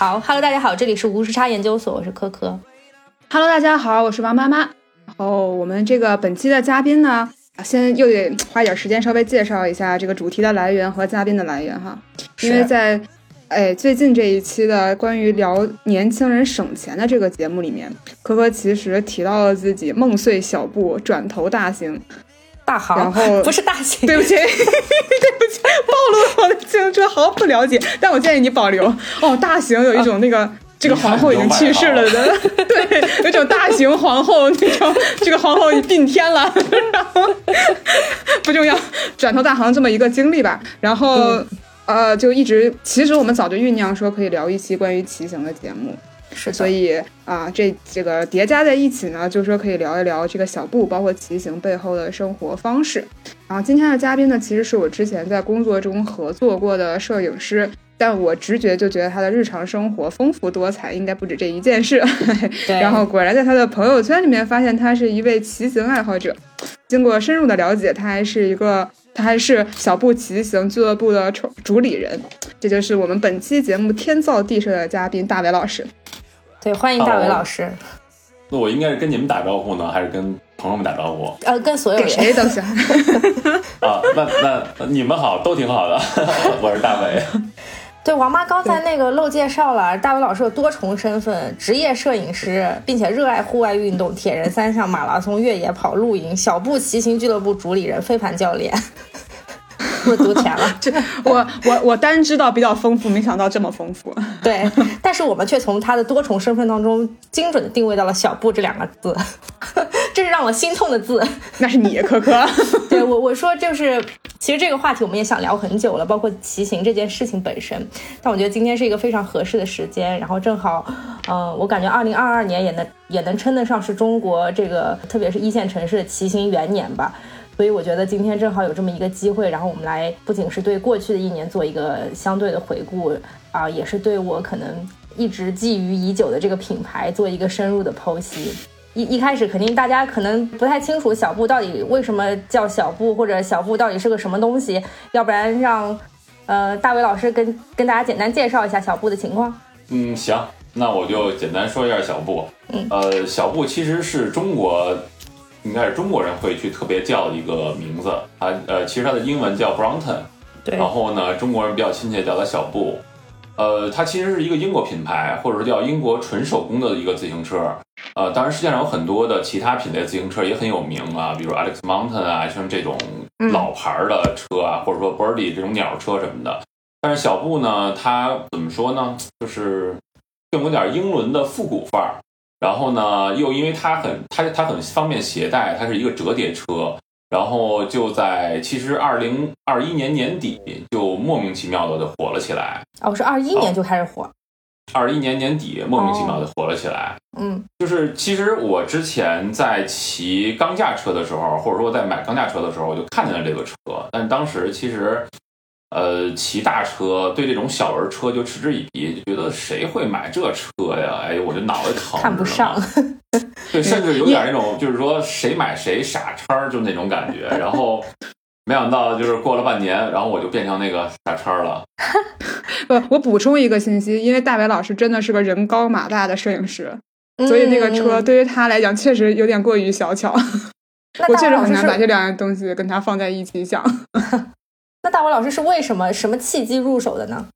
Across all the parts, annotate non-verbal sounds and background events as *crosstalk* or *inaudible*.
好，Hello，大家好，这里是无时差研究所，我是科科。Hello，大家好，我是王妈妈。然后我们这个本期的嘉宾呢，先又得花点时间稍微介绍一下这个主题的来源和嘉宾的来源哈，因为在哎最近这一期的关于聊年轻人省钱的这个节目里面，科科其实提到了自己梦碎小步，转投大型。大行，然后 *laughs* 不是大行，*laughs* 对不起，*laughs* 对不起，暴露了我的青春，毫不了解。但我建议你保留哦。大行有一种那个，这个皇后已经去世了的，对，有种大型皇后那种，这个皇后病天了，然后不重要，转头大行这么一个经历吧。然后呃，就一直，其实我们早就酝酿说可以聊一期关于骑行的节目。是，所以啊，这这个叠加在一起呢，就说可以聊一聊这个小布，包括骑行背后的生活方式。然后今天的嘉宾呢，其实是我之前在工作中合作过的摄影师，但我直觉就觉得他的日常生活丰富多彩，应该不止这一件事。*laughs* 然后果然在他的朋友圈里面发现他是一位骑行爱好者。经过深入的了解，他还是一个，他还是小布骑行俱乐部的主主理人。这就是我们本期节目天造地设的嘉宾大伟老师。对，欢迎大伟老师。那我应该是跟你们打招呼呢，还是跟朋友们打招呼？呃，跟所有人谁都行。啊，那那你们好，都挺好的。*laughs* 我是大伟。*laughs* 对，王妈刚才那个漏介绍了，大伟老师有多重身份：职业摄影师，并且热爱户外运动，铁人三项、马拉松、越野跑、露营、小步骑行俱乐部主理人、飞盘教练。不 *laughs* 多钱了，*laughs* 这我我我单知道比较丰富，没想到这么丰富。*laughs* 对，但是我们却从他的多重身份当中精准的定位到了“小布”这两个字，这是让我心痛的字。那是你，可可。对我我说就是，其实这个话题我们也想聊很久了，包括骑行这件事情本身。但我觉得今天是一个非常合适的时间，然后正好，嗯，我感觉二零二二年也能也能称得上是中国这个特别是一线城市的骑行元年吧。所以我觉得今天正好有这么一个机会，然后我们来不仅是对过去的一年做一个相对的回顾啊，也是对我可能一直觊觎已久的这个品牌做一个深入的剖析。一一开始肯定大家可能不太清楚小布到底为什么叫小布，或者小布到底是个什么东西，要不然让呃大伟老师跟跟大家简单介绍一下小布的情况。嗯，行，那我就简单说一下小布。嗯，呃，小布其实是中国。应该是中国人会去特别叫的一个名字，它呃，其实它的英文叫 Brompton，对，然后呢，中国人比较亲切叫它小布，呃，它其实是一个英国品牌，或者说叫英国纯手工的一个自行车，呃，当然世界上有很多的其他品类自行车也很有名啊，比如 Alex Mountain 啊，像这种老牌的车啊，或者说 Birdy 这种鸟车什么的，但是小布呢，它怎么说呢，就是更有点英伦的复古范儿。然后呢，又因为它很它它很方便携带，它是一个折叠车，然后就在其实二零二一年年底就莫名其妙的就火了起来。哦，是二一年就开始火。二一年年底莫名其妙的火了起来。嗯，就是其实我之前在骑钢架车的时候，或者说在买钢架车的时候，我就看见了这个车，但当时其实。呃，骑大车对这种小人车就嗤之以鼻，就觉得谁会买这车呀？哎，我这脑袋疼，看不上。*laughs* 对，甚至有点那种，就是说谁买谁傻叉，就那种感觉。*laughs* 然后没想到，就是过了半年，然后我就变成那个傻叉了。*laughs* 不，我补充一个信息，因为大伟老师真的是个人高马大的摄影师，所以那个车对于他来讲确实有点过于小巧。我确实很难把这两样东西跟他放在一起想。那大伟老师是为什么什么契机入手的呢？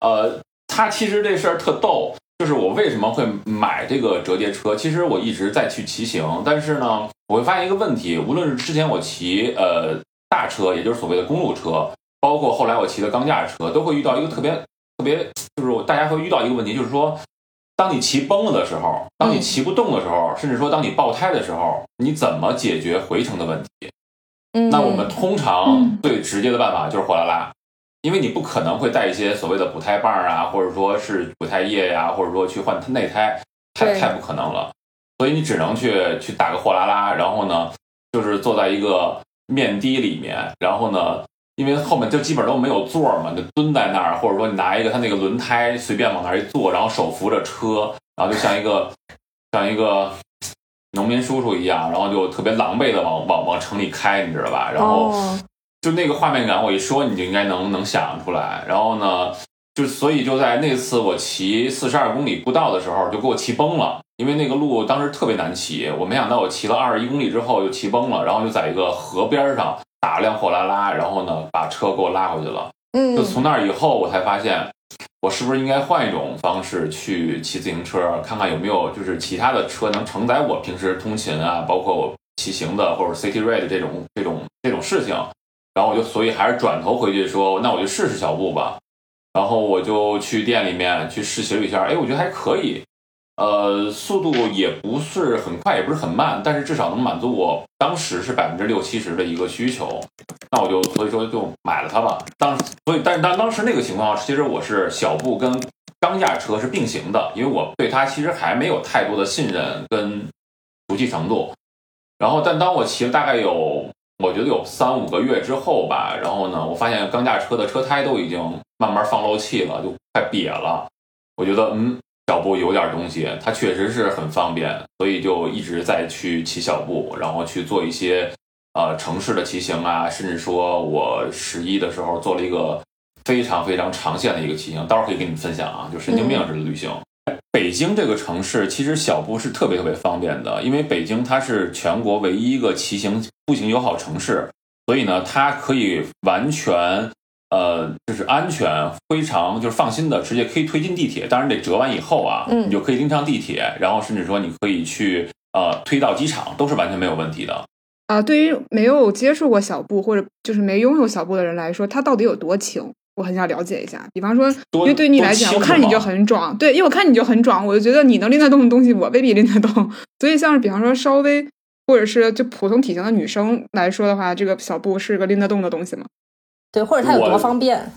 呃，他其实这事儿特逗，就是我为什么会买这个折叠车？其实我一直在去骑行，但是呢，我会发现一个问题，无论是之前我骑呃大车，也就是所谓的公路车，包括后来我骑的钢架车，都会遇到一个特别特别，就是大家会遇到一个问题，就是说，当你骑崩了的时候，当你骑不动的时候，甚至说当你爆胎的时候，你怎么解决回程的问题？那我们通常最直接的办法就是货拉拉，因为你不可能会带一些所谓的补胎棒啊，或者说是补胎液呀，或者说去换内胎，太太不可能了。所以你只能去去打个货拉拉，然后呢，就是坐在一个面的里面，然后呢，因为后面就基本都没有座嘛，就蹲在那儿，或者说你拿一个它那个轮胎随便往那儿一坐，然后手扶着车，然后就像一个像一个。农民叔叔一样，然后就特别狼狈的往往往城里开，你知道吧？然后就那个画面感，我一说你就应该能能想出来。然后呢，就所以就在那次我骑四十二公里步道的时候，就给我骑崩了，因为那个路当时特别难骑。我没想到我骑了二十一公里之后就骑崩了，然后就在一个河边上打了辆货拉拉，然后呢把车给我拉回去了。嗯就从那儿以后，我才发现，我是不是应该换一种方式去骑自行车，看看有没有就是其他的车能承载我平时通勤啊，包括我骑行的或者 city ride 这种这种这种事情。然后我就所以还是转头回去说，那我就试试小布吧。然后我就去店里面去试骑了一下，哎，我觉得还可以，呃，速度也不是很快，也不是很慢，但是至少能满足我当时是百分之六七十的一个需求。那我就所以说就买了它吧。当所以但是当当时那个情况，其实我是小步跟钢架车是并行的，因为我对它其实还没有太多的信任跟熟悉程度。然后但当我骑了大概有我觉得有三五个月之后吧，然后呢，我发现钢架车的车胎都已经慢慢放漏气了，就快瘪了。我觉得嗯，小步有点东西，它确实是很方便，所以就一直在去骑小步，然后去做一些呃城市的骑行啊，甚至说我十一的时候做了一个非常非常长线的一个骑行，到时候可以跟你们分享啊，就神经病式的旅行。北京这个城市其实小步是特别特别方便的，因为北京它是全国唯一一个骑行步行友好城市，所以呢，它可以完全呃就是安全非常就是放心的直接可以推进地铁，当然得折完以后啊，嗯你就可以拎上地铁，然后甚至说你可以去呃推到机场，都是完全没有问题的。啊，对于没有接触过小布或者就是没拥有小布的人来说，它到底有多轻？我很想了解一下。比方说，因为对你来讲，我看你就很壮，对，因为我看你就很壮，我就觉得你能拎得动的东西，我未必拎得动。所以，像是比方说稍微或者是就普通体型的女生来说的话，这个小布是个拎得动的东西吗？对，或者它有多我方便？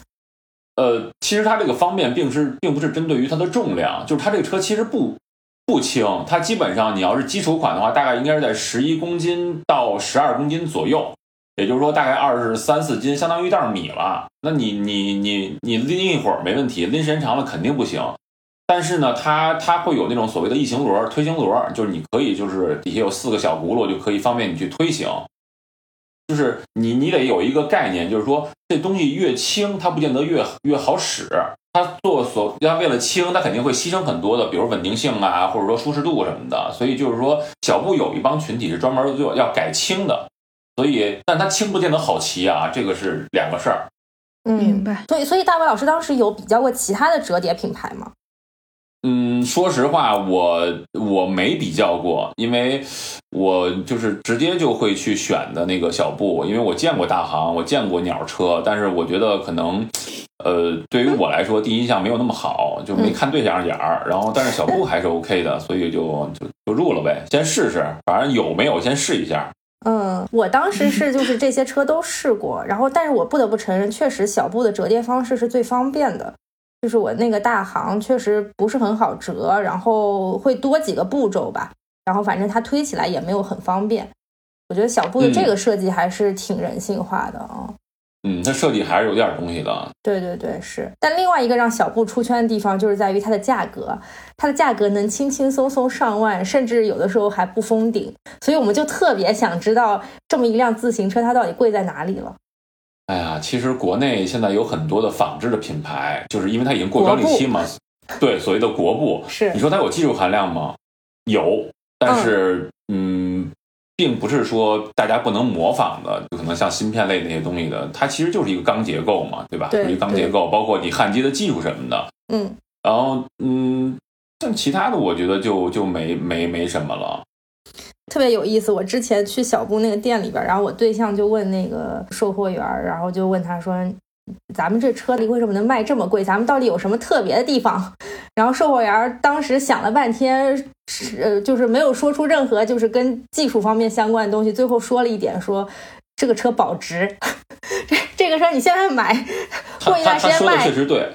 呃，其实它这个方便并是并不是针对于它的重量，就是它这个车其实不不轻，它基本上你要是基础款的话，大概应该是在十一公斤到十二公斤左右，也就是说大概二十三四斤，相当于一袋米了。那你你你你拎一会儿没问题，拎时间长了肯定不行。但是呢，它它会有那种所谓的异形轮、推行轮，就是你可以就是底下有四个小轱辘，就可以方便你去推行。就是你你得有一个概念，就是说这东西越轻，它不见得越越好使。它做所它为了轻，它肯定会牺牲很多的，比如稳定性啊，或者说舒适度什么的。所以就是说，小布有一帮群体是专门做要改轻的。所以，但它轻不见得好骑啊，这个是两个事儿。嗯，明白。所以所以大伟老师当时有比较过其他的折叠品牌吗？嗯，说实话，我我没比较过，因为我就是直接就会去选的那个小布，因为我见过大行，我见过鸟车，但是我觉得可能，呃，对于我来说，第一印象没有那么好，就没看对象眼儿。然后，但是小布还是 OK 的，所以就就就入了呗，先试试，反正有没有先试一下。嗯，我当时是就是这些车都试过，然后但是我不得不承认，确实小布的折叠方式是最方便的。就是我那个大行确实不是很好折，然后会多几个步骤吧，然后反正它推起来也没有很方便。我觉得小布的这个设计还是挺人性化的啊。嗯，它设计还是有点东西的。对对对，是。但另外一个让小布出圈的地方，就是在于它的价格，它的价格能轻轻松松上万，甚至有的时候还不封顶。所以我们就特别想知道，这么一辆自行车它到底贵在哪里了。哎呀，其实国内现在有很多的仿制的品牌，就是因为它已经过专利期嘛，对，所谓的国布。*laughs* 是你说它有技术含量吗？有，但是嗯，并不是说大家不能模仿的，就可能像芯片类那些东西的，它其实就是一个钢结构嘛，对吧？对就是一个钢结构，包括你焊接的技术什么的。嗯，然后嗯，像其他的，我觉得就就没没没什么了。特别有意思。我之前去小布那个店里边，然后我对象就问那个售货员，然后就问他说：“咱们这车里为什么能卖这么贵？咱们到底有什么特别的地方？” *laughs* 然后售货员当时想了半天，是呃，就是没有说出任何就是跟技术方面相关的东西，最后说了一点说。这个车保值，这这个车你现在买，他过一段时间卖他他说的确，实对，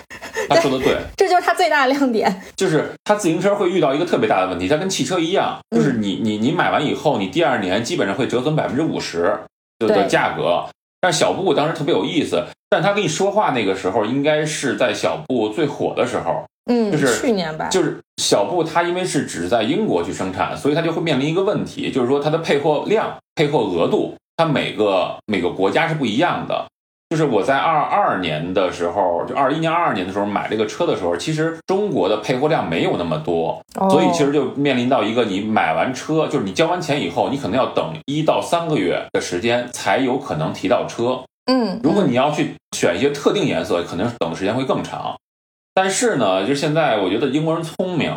他说的对。这就是他最大的亮点。就是他自行车会遇到一个特别大的问题，它跟汽车一样，就是你你你买完以后，你第二年基本上会折损百分之五十的的价格。但小布当时特别有意思，但他跟你说话那个时候，应该是在小布最火的时候，嗯，就是去年吧，就是小布它因为是只在英国去生产，所以它就会面临一个问题，就是说它的配货量、配货额度，它每个每个国家是不一样的。就是我在二二年的时候，就二一年、二二年的时候买这个车的时候，其实中国的配货量没有那么多，哦所以其实就面临到一个，你买完车，就是你交完钱以后，你可能要等一到三个月的时间才有可能提到车。嗯，如果你要去选一些特定颜色，可能等的时间会更长。但是呢，就现在我觉得英国人聪明，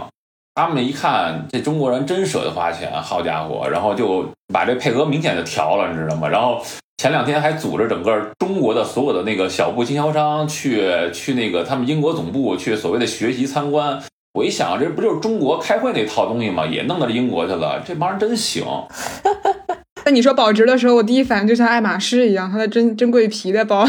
他们一看这中国人真舍得花钱，好家伙，然后就把这配额明显的调了，你知道吗？然后前两天还组织整个中国的所有的那个小布经销商去去那个他们英国总部去所谓的学习参观。我一想，这不就是中国开会那套东西吗？也弄到英国去了，这帮人真行。*laughs* 那你说保值的时候，我第一反应就像爱马仕一样，它的珍珍贵皮的包，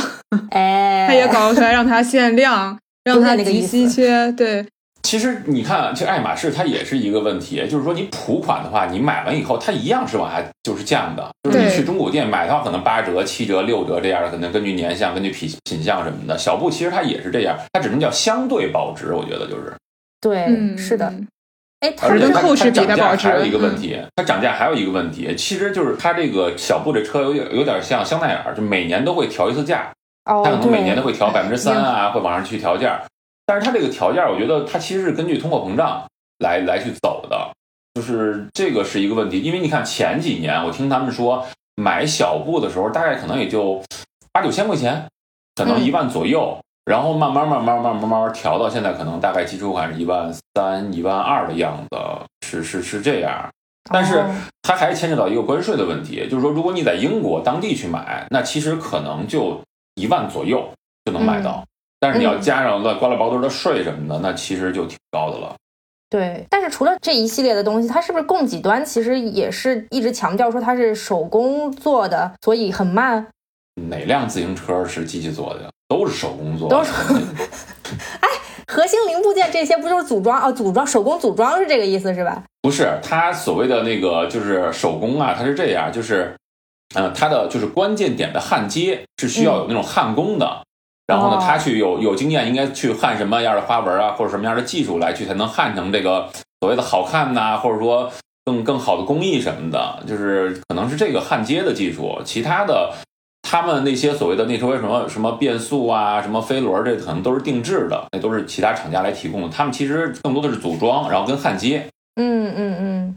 哎，*laughs* 它也搞出来让它限量，让它极稀缺。对，其实你看，这爱马仕它也是一个问题，就是说你普款的话，你买完以后它一样是往下就是降的，就是你去中古店买的话，可能八折、七折、六折这样的，可能根据年相、根据品品相什么的。小布其实它也是这样，它只能叫相对保值，我觉得就是。对，嗯，是的，嗯哎，它而且它跟后市涨价比的保值还有一个问嗯题，它涨价还有一个问题，其实就是它这个小布这车有点有点像香奈儿，就每年都会调一次价，哦，它可能每年都会调百分之三啊，会往上去调价。但是它这个条件，我觉得它其实是根据通货膨胀来来去走的，就是这个是一个问题。因为你看前几年，我听他们说买小布的时候，大概可能也就八九千块钱，可能嗯一万左右。然后慢慢慢慢慢慢慢慢调到现在，可能大概基础款是一万三、一万二的样子，是是是这样。但是哦它还牵扯到一个关税的问题，就是说，如果你在英国当地去买，那其实可能就一万左右就能买到，但是你要嗯加上乱瓜了包堆的税什么的，那其实就挺高的了。对，但是除了这一系列的东西，它是不是供给端其实也是一直强调说它是手工做的，所以很慢？哪辆自行车是机器做的？都是手工做的，都是 *laughs* 哎核心零部件这些不就是组装哦？组装手工组装是这个意思是吧？不是它所谓的那个就是手工啊，它是这样，就是，呃，它的就是关键点的焊接是需要有那种焊工的。然后呢哦，他去有有经验，应该去焊什么样的花纹啊，或者什么样的技术来去才能焊成这个 *laughs* 所谓的好看呐、或者说更更好的工艺什么的，就是可能是这个焊接的技术，其他的他们那些所谓的那时候什么什么变速啊，什么飞轮，这可能都是定制的，那都是其他厂家来提供的。他们其实更多的是组装，然后跟焊接。嗯嗯嗯。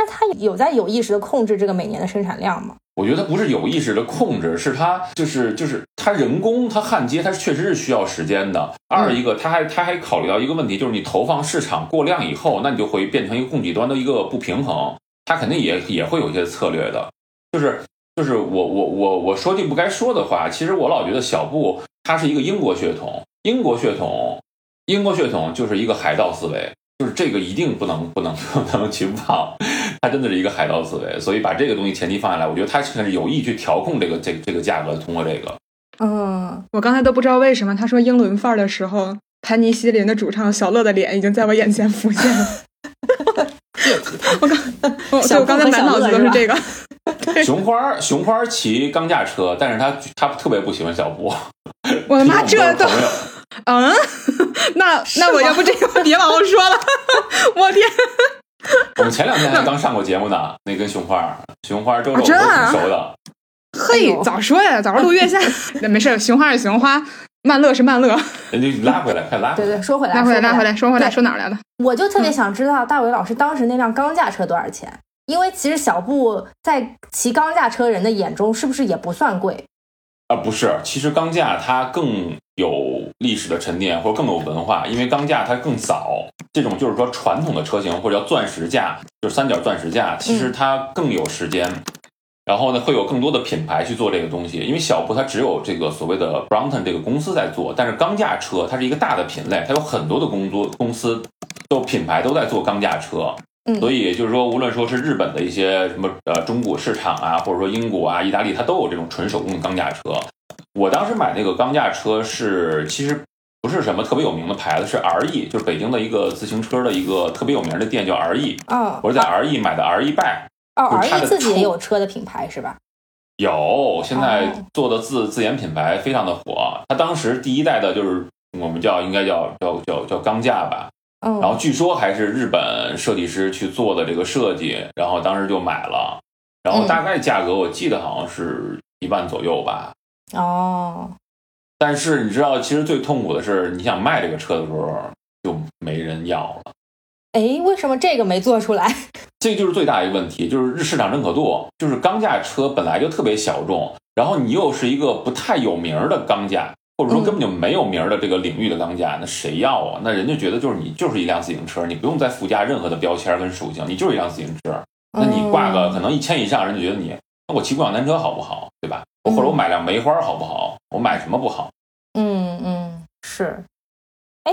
那它有在有意识的控制这个每年的生产量吗？我觉得不是有意识的控制，是它就是就是它人工它焊接，它确实是需要时间的。二一个，它还它还考虑到一个问题，就是你投放市场过量以后，那你就会变成一个供给端的一个不平衡，它肯定也也会有一些策略的。就是就是我我我我说句不该说的话，其实我老觉得小布他是一个英国血统，英国血统，英国血统就是一个海盗思维。就是这个一定不能不能 *laughs* 不能去忘，它真的是一个海盗思维，所以把这个东西前提放下来，我觉得它是有意去调控这个这个这个价格，通过这个。嗯，我刚才都不知道为什么他说英伦范儿的时候，盘尼西林的主唱小乐的脸已经在我眼前浮现了。*laughs* 我刚，*laughs* 我对我刚才满脑子都是这个。熊花熊花骑钢架车，但是他他特别不喜欢小布。我的妈，这都嗯，*laughs* 那那我要不这个别往后说了，我天，*laughs* 我们前两天还刚上过节目呢，那跟熊花熊花周周我挺熟的。哎嘿，早说呀，早上录月下，*laughs* 那没事，熊花是熊花，曼乐是曼乐，人家拉回来，快拉回来。对对，说回来，拉回来，说拉回来，说回来，说哪儿来了？我就特别想知道大伟老师当时那辆钢架车多少钱？因为其实小布在骑钢架车人的眼中是不是也不算贵？啊，不是，其实钢架它更有历史的沉淀，或者更有文化，因为钢架它更早。这种就是说传统的车型或者叫钻石架，就是三角钻石架，其实它更有时间。然后呢，会有更多的品牌去做这个东西，因为小布它只有这个所谓的 Brompton 这个公司在做，但是钢架车它是一个大的品类，它有很多的工作公司都品牌都在做钢架车。嗯所以就是说，无论说是日本的一些什么呃中古市场啊，或者说英国啊、意大利，它都有这种纯手工的钢架车。我当时买那个钢架车是其实不是什么特别有名的牌子，是 RE，就是北京的一个自行车的一个特别有名的店叫 RE。哦我是在 RE 买的 RE bike，哦，R 就是它 E 的自己也有车的品牌是吧？有现在哦做的自自研品牌非常的火。它当时第一代的就是我们叫应该叫叫叫叫钢架吧，嗯，然后据说还是日本设计师去做的这个设计，然后当时就买了，然后大概价格我记得好像是一万左右吧。哦，但是你知道，其实最痛苦的是，你想卖这个车的时候就没人要了。哎，为什么这个没做出来？*laughs* 这就是最大一个问题，就是市场认可度，就是钢架车本来就特别小众，然后你又是一个不太有名的钢架，或者说根本就没有名的这个领域的钢架，那谁要啊？那人家觉得就是你就是一辆自行车，你不用再附加任何的标签跟属性，你就是一辆自行车。那你挂个可能一千以上，人就觉得你，那我骑共享单车好不好？对吧？或者我买辆梅花好不好？我买什么不好？嗯嗯，是。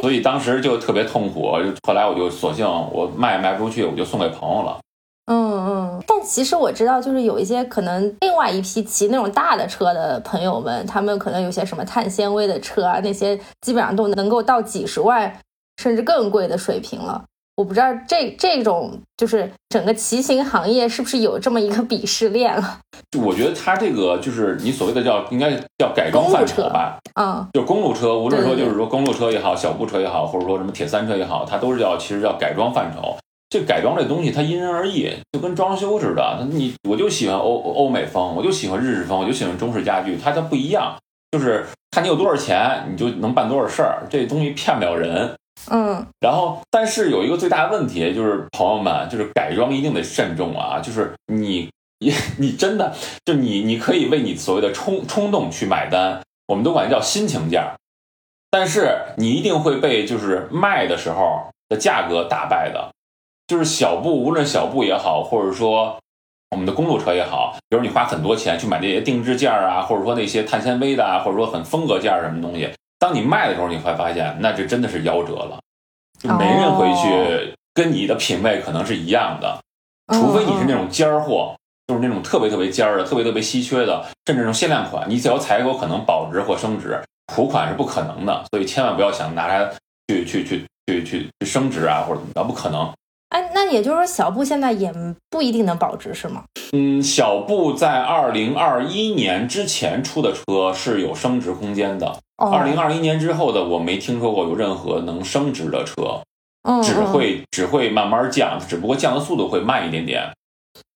所以当时就特别痛苦，后来我就索性我卖也卖不出去，我就送给朋友了。嗯嗯，但其实我知道，就是有一些可能另外一批骑那种大的车的朋友们，他们可能有些什么碳纤维的车啊，那些基本上都能够到几十万甚至更贵的水平了。我不知道这这种就是整个骑行行业是不是有这么一个鄙视链了？就我觉得它这个就是你所谓的叫应该叫改装范畴吧，嗯，就公路车，无论说就是说公路车也好，小步车也好，或者说什么铁三车也好，它都是叫其实叫改装范畴。这改装这东西它因人而异，就跟装修似的。你我就喜欢欧欧美风，我就喜欢日式风，我就喜欢中式家具，它它不一样，就是看你有多少钱，你就能办多少事儿。这东西骗不了人。嗯，然后，但是有一个最大的问题，就是朋友们，就是改装一定得慎重啊！就是你，你，*laughs* 你真的，就你，你可以为你所谓的冲冲动去买单，我们都管叫心情价，但是你一定会被就是卖的时候的价格打败的。就是小布，无论小布也好，或者说我们的公路车也好，比如你花很多钱去买那些定制件啊，或者说那些碳纤维的啊，或者说很风格件什么东西。当你卖的时候，你会发现，那这真的是夭折了，就没人回去跟你的品味可能是一样的，除非你是那种尖儿货，就是那种特别特别尖儿的、特别特别稀缺的，甚至那种限量款，你只要采购可能保值或升值，普款是不可能的，所以千万不要想拿它去去去去去去升值啊或者怎么着，不可能。哎，那也就是说，小布现在也不一定能保值，是吗？嗯，小布在二零二一年之前出的车是有升值空间的。二零二一年之后的，我没听说过有任何能升值的车，只会只会慢慢降，只不过降的速度会慢一点点。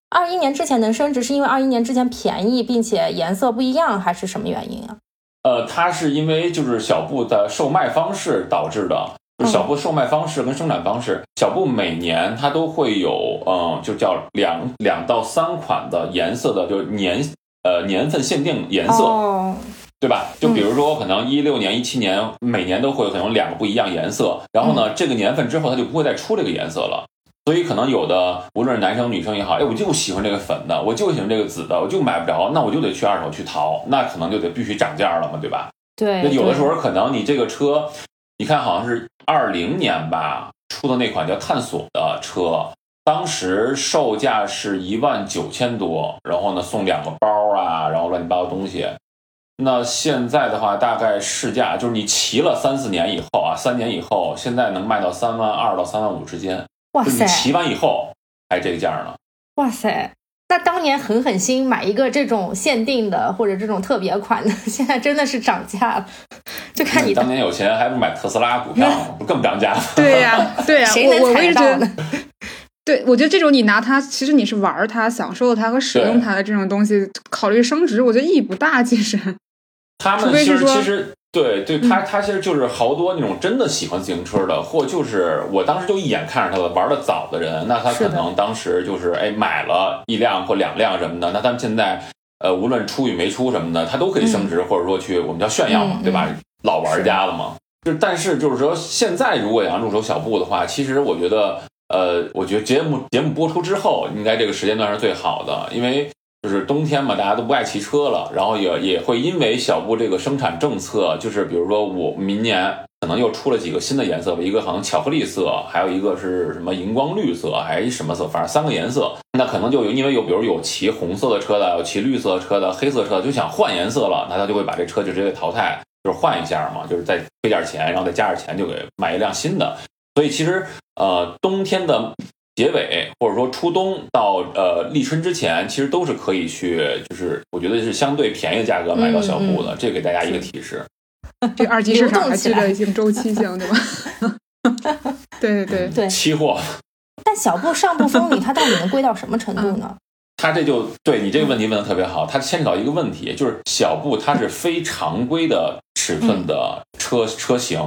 二一年之前能升值，是因为二一年之前便宜，并且颜色不一样，还是什么原因啊？呃，它是因为就是小布的售卖方式导致的。小布售卖方式跟生产方式，小布每年它都会有，嗯，就叫两两到三款的颜色的，就是年呃年份限定颜色，对吧？就比如说可能一六年、一七年每年都会可能两个不一样颜色，然后呢，这个年份之后它就不会再出这个颜色了。所以可能有的无论是男生女生也好，哎，我就喜欢这个粉的，我就喜欢这个紫的，我就买不着，那我就得去二手去淘，那可能就得必须涨价了嘛，对吧？对。那有的时候可能你这个车。你看，好像是二零年吧出的那款叫探索的车，当时售价是一万九千多，然后呢送两个包啊，然后乱七八糟东西。那现在的话，大概市价就是你骑了三四年以后啊，三年以后，现在能卖到三万二到三万五之间。哇塞！你骑完以后还这个价呢？哇塞！那当年狠狠心买一个这种限定的或者这种特别款的，现在真的是涨价了。*laughs* 就看你当年有钱，还不买特斯拉股票，*laughs* 不更涨价？对呀，对呀，谁能猜到呢？*laughs* 对，我觉得这种你拿它，其实你是玩它、享受它和使用它的这种东西，考虑升值，我觉得意义不大。其实，他们其实其实。对对，他他其实就是好多那种真的喜欢自行车的，或就是我当时就一眼看上他的玩的早的人，那他可能当时就是哎买了一辆或两辆什么的，那他们现在呃无论出与没出什么的，他都可以升值，或者说去我们叫炫耀嘛，对吧？老玩家了嘛。就但是就是说现在如果想入手小布的话，其实我觉得呃，我觉得节目节目播出之后，应该这个时间段是最好的，因为。就是冬天嘛，大家都不爱骑车了，然后也也会因为小布这个生产政策，就是比如说我明年可能又出了几个新的颜色吧，一个好像巧克力色，还有一个是什么荧光绿色，还什么色，反正三个颜色，那可能就有因为有比如有骑红色的车的，有骑绿色车的，黑色车就想换颜色了，那他就会把这车就直接淘汰，就是换一下嘛，就是再赔点钱，然后再加点钱就给买一辆新的。所以其实呃冬天的。结尾或者说初冬到呃立春之前，其实都是可以去，就是我觉得是相对便宜的价格买到小布的。这给大家一个提示。*laughs* 这二级市场还具备一定周期性，*laughs* 对吧？对对对对。期货。但小布上不封顶，它到底能贵到什么程度呢？*laughs* 它这就对你这个问题问的特别好，它牵扯到一个问题，就是小布它是非常规的尺寸的车车型，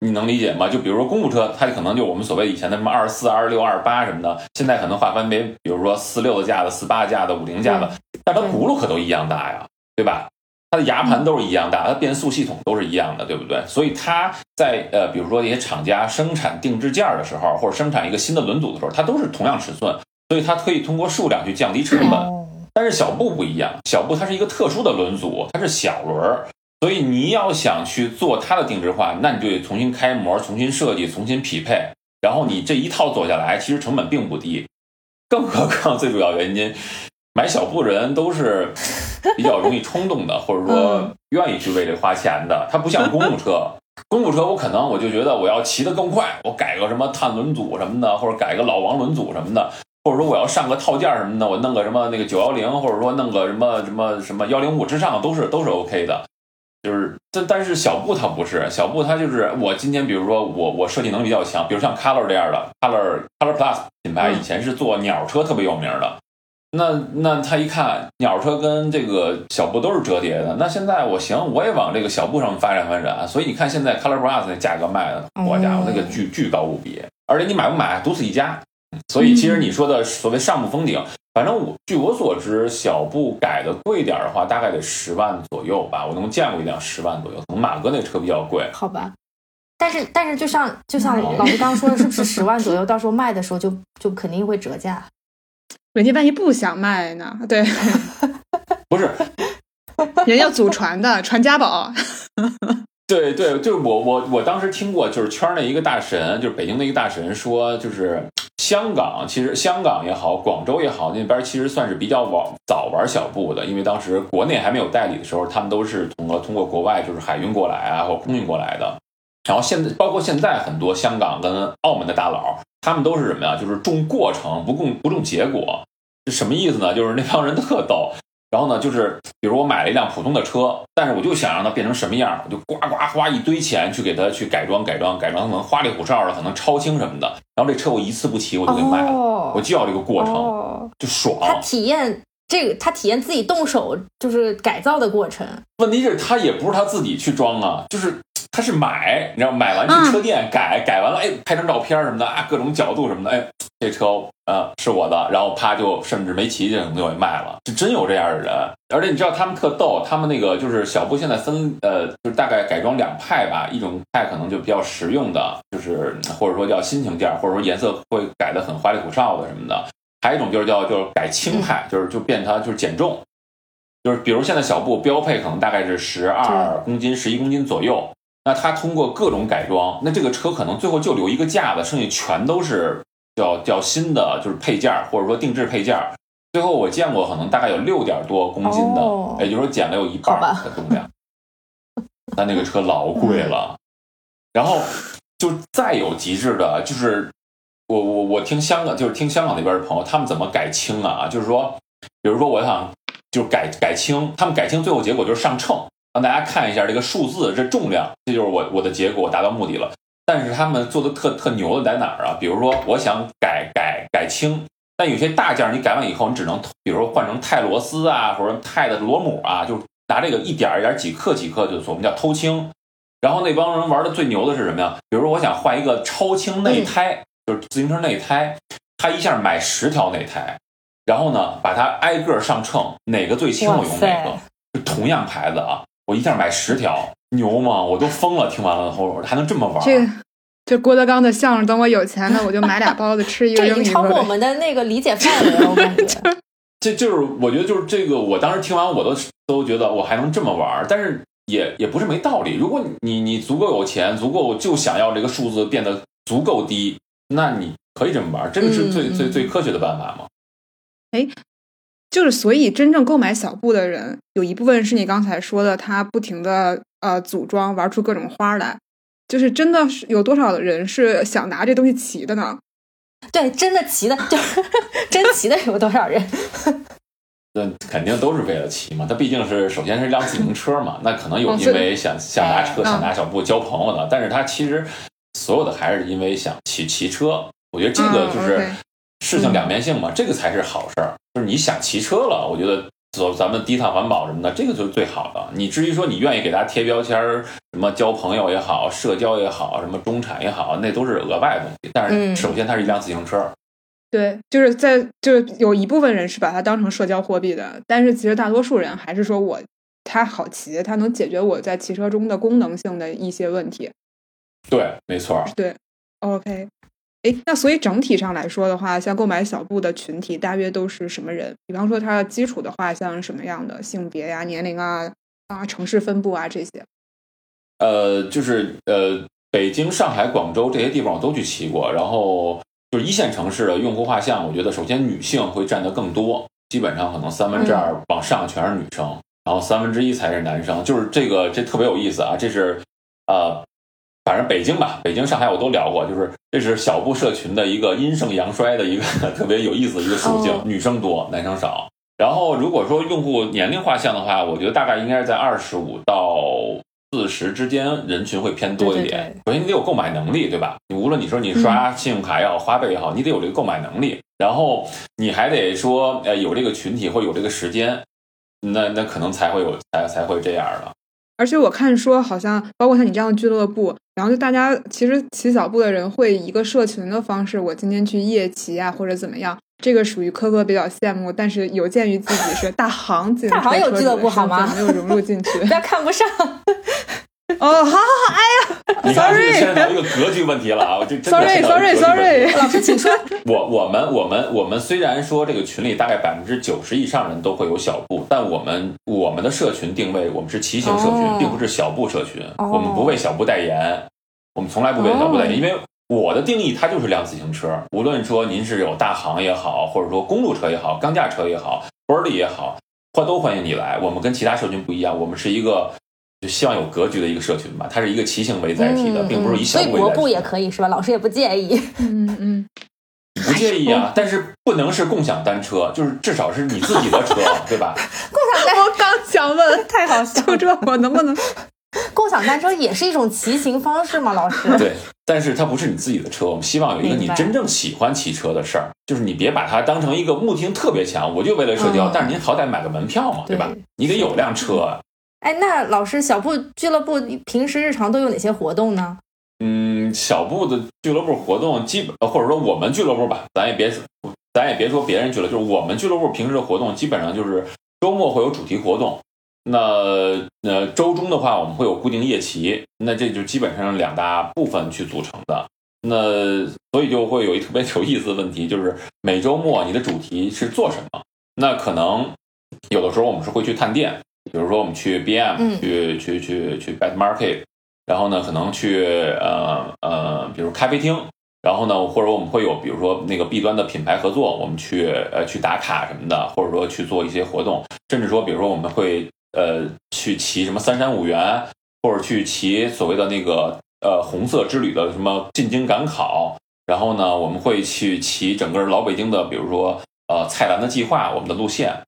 你能理解吗？就比如说公务车，它可能就我们所谓以前的什么二十四、二十六、二八什么的，现在可能划分为，比如说四六的架子、四八架的、五零架子，但它轱辘可都一样大呀，对吧？它的牙盘都是一样大，它变速系统都是一样的，对不对？所以它在呃，比如说一些厂家生产定制件的时候，或者生产一个新的轮组的时候，它都是同样尺寸，所以它可以通过数量去降低成本。但是小布不一样，小布它是一个特殊的轮组，它是小轮儿，所以你要想去做它的定制化，那你就得重新开模、重新设计、重新匹配，然后你这一套做下来，其实成本并不低。更何况最主要原因。买小布人都是比较容易冲动的，或者说愿意去为这花钱的。它不像公务车，*laughs* 公务车我可能我就觉得我要骑得更快，我改个什么碳轮组什么的，或者改个老王轮组什么的，或者说我要上个套件什么的，我弄个什么那个九幺零，或者说弄个什么什么什么幺零五之上都是都是 OK 的。就是但但是小布它不是小布，它就是我今天比如说我我设计能力比较强，比如像 Color 这样的 Color Color Plus 品牌，以前是做鸟车特别有名的。那那他一看鸟车跟这个小布都是折叠的，那现在我行，我也往这个小布上发展发展。所以你看现在 Color Plus 那价格卖的，我家伙那个巨巨高无比，而且你买不买独此一家。所以其实你说的所谓上不封顶，反正我据我所知，小布改的贵点的话，大概得十万左右吧。我能见过一辆十万左右，可能马哥那车比较贵。好吧，但是但是就像就像老师刚刚说的，是不是十万左右？到时候卖的时候就就肯定会折价。*laughs* 人家万一不想卖呢？对，不是，人要祖传的，传家宝。*laughs* 对对，就是我我我当时听过，就是圈内一个大神，就是北京的一个大神说，就是香港，其实香港也好，广州也好，那边其实算是比较往早玩小布的，因为当时国内还没有代理的时候，他们都是通过通过国外就是海运过来啊，或空运过来的。然后现在包括现在很多香港跟澳门的大佬，他们都是什么呀？就是重过程不重不重结果。什么意思呢？就是那帮人特逗，然后呢，就是比如我买了一辆普通的车，但是我就想让它变成什么样，我就呱呱花一堆钱去给它去改装改装改装，可能花里胡哨的，可能超轻什么的。然后这车我一次不骑我就给卖了，我就要这个过程，就爽。他体验这个，他体验自己动手就是改造的过程。问题是，他也不是他自己去装啊，就是。他是买，你知道，买完去车店改，改完了，哎，拍张照片什么的啊，各种角度什么的，哎，这车呃是我的，然后啪就甚至没骑就就给卖了，是真有这样的人。而且你知道他们特逗，他们那个就是小布现在分呃，就是大概改装两派吧，一种派可能就比较实用的，就是或者说叫心情件，或者说颜色会改的很花里胡哨的什么的，还有一种就是叫就是改轻派，就是就变它就是减重，就是比如现在小布标配可能大概是十二公斤、十一公斤左右。那他通过各种改装，那这个车可能最后就留一个架子，剩下全都是叫叫新的，就是配件或者说定制配件最后我见过，可能大概有六点多公斤的，也就是说减了有一半的重量。但那个车老贵了。*laughs* 然后就再有极致的，就是我我我听香港，就是听香港那边的朋友，他们怎么改轻啊？就是说，比如说我想就是改改轻，他们改轻最后结果就是上秤。让大家看一下这个数字，这重量，这就是我我的结果，达到目的了。但是他们做的特特牛的在哪儿啊？比如说，我想改改改轻，但有些大件你改完以后，你只能比如说换成钛螺丝啊，或者钛的螺母啊，就拿这个一点一点几克几克，就我们叫偷轻。然后那帮人玩的最牛的是什么呀？比如说我想换一个超轻内胎，就是自行车内胎，他一下买十条内胎，然后呢把它挨个上秤，哪个最轻我用哪个，就同样牌子啊。我一下买十条，牛吗？我都疯了！听完了后，还能这么玩？这这郭德纲的相声，等我有钱了，我就买俩包子吃一个。这已经超过我们的那个理解范围了，我感觉。*laughs* *laughs* 这就是，我觉得就是这个。我当时听完，我都都觉得我还能这么玩，但是也也不是没道理。如果你你足够有钱，足够就想要这个数字变得足够低，那你可以这么玩，这个是最最最科学的办法吗？哎。就是，所以真正购买小布的人，有一部分是你刚才说的，他不停的呃组装，玩出各种花来。就是真的是有多少人是想拿这东西骑的呢？对，真的骑的，*laughs* 就是真骑的有多少人？那肯定都是为了骑嘛。他毕竟是首先是辆自行车嘛，那可能有因为想想拿车、想拿小布交朋友的，但是他其实所有的还是因为想骑骑车。我觉得这个就是。事情两面性嘛，这个才是好事儿。就是你想骑车了，我觉得走咱们低碳环保什么的，这个就是最好的。你至于说你愿意给大家贴标签儿，什么交朋友也好，社交也好，什么中产也好，那都是额外的东西。但是首先它是一辆自行车。对，就是在就是有一部分人是把它当成社交货币的，但是其实大多数人还是说我它好骑，它能解决我在骑车中的功能性的一些问题。对，没错。对，OK。哎，那所以整体上来说的话，像购买小布的群体大约都是什么人？比方说它的基础的话，像什么样的性别呀、年龄啊、啊城市分布啊这些？呃，就是呃，北京、上海、广州这些地方我都去骑过，然后。就是一线城市的用户画像，我觉得首先女性会占得更多，基本上可能三分之二往上全是女生，然后三分之一才是男生。就是这个这特别有意思啊！这是呃，反正北京吧，北京、上海我都聊过，就是这是小布社群的一个阴盛阳衰的一个 *laughs* 特别有意思的一个属性，女生多，男生少。然后如果说用户年龄画像的话，我觉得大概应该是在二十五到。四十之间人群会偏多一点。首先你得有购买能力，对吧？你无论你说你刷信用卡也好，花呗也好，你得有这个购买能力。然后你还得说，呃，有这个群体或有这个时间，那那可能才会有才才会这样的。而且我看说，好像包括像你这样的俱乐部，然后就大家其实骑小步的人会以一个社群的方式，我今天去夜骑啊，或者怎么样。这个属于科科比较羡慕，但是有鉴于自己是大行，大行有俱乐部好吗？没有融入进去，*laughs* 不要看不上。*laughs* *laughs* 哦，好好好，哎呀，sorry，牵扯到一个格局问题了啊！这 *laughs* sorry，sorry，sorry，老师请说。*laughs* 我我们我们我们虽然说这个群里大概百分之九十以上人都会有小布，但我们我们的社群定位，我们是骑行社群，并不是小布社群。我们不为小布代言，我们从来不为小布代言，因为。我的定义，它就是辆自行车。无论说您是有大行也好，或者说公路车也好，钢架车也好，波力也好，欢都欢迎你来。我们跟其他社群不一样，我们是一个就希望有格局的一个社群吧。它是一个骑行为载体的，并不是以小步为载体。所以国步也可以是吧？老师也不介意。*laughs* 嗯嗯，不介意啊，但是不能是共享单车，就是至少是你自己的车，*laughs* 对吧？共享单车，我刚想问，太好笑，就这我能不能？*laughs* 共享单车也是一种骑行方式吗？老师？对，但是它不是你自己的车。我们希望有一个你真正喜欢骑车的事儿，就是你别把它当成一个目的性特别强，我就为了社交。但是您好歹买个门票嘛，对吧？你得有辆车。哎，那老师，小布俱乐部平时日常都有哪些活动呢？嗯，小布的俱乐部活动基本，或者说我们俱乐部吧，咱也别，咱也别说别人俱乐，就是我们俱乐部平时的活动基本上就是周末会有主题活动。那呃，周中的话，我们会有固定夜骑，那这就基本上两大部分去组成的。那所以就会有一特别有意思的问题，就是每周末你的主题是做什么？那可能有的时候我们是会去探店，比如说我们去 BM，去去去去 Bad Market，然后呢，可能去呃呃，比如咖啡厅，然后呢，或者我们会有比如说那个 B 端的品牌合作，我们去呃去打卡什么的，或者说去做一些活动，甚至说比如说我们会。呃，去骑什么三山五园，或者去骑所谓的那个呃红色之旅的什么进京赶考，然后呢，我们会去骑整个老北京的，比如说呃菜篮的计划，我们的路线，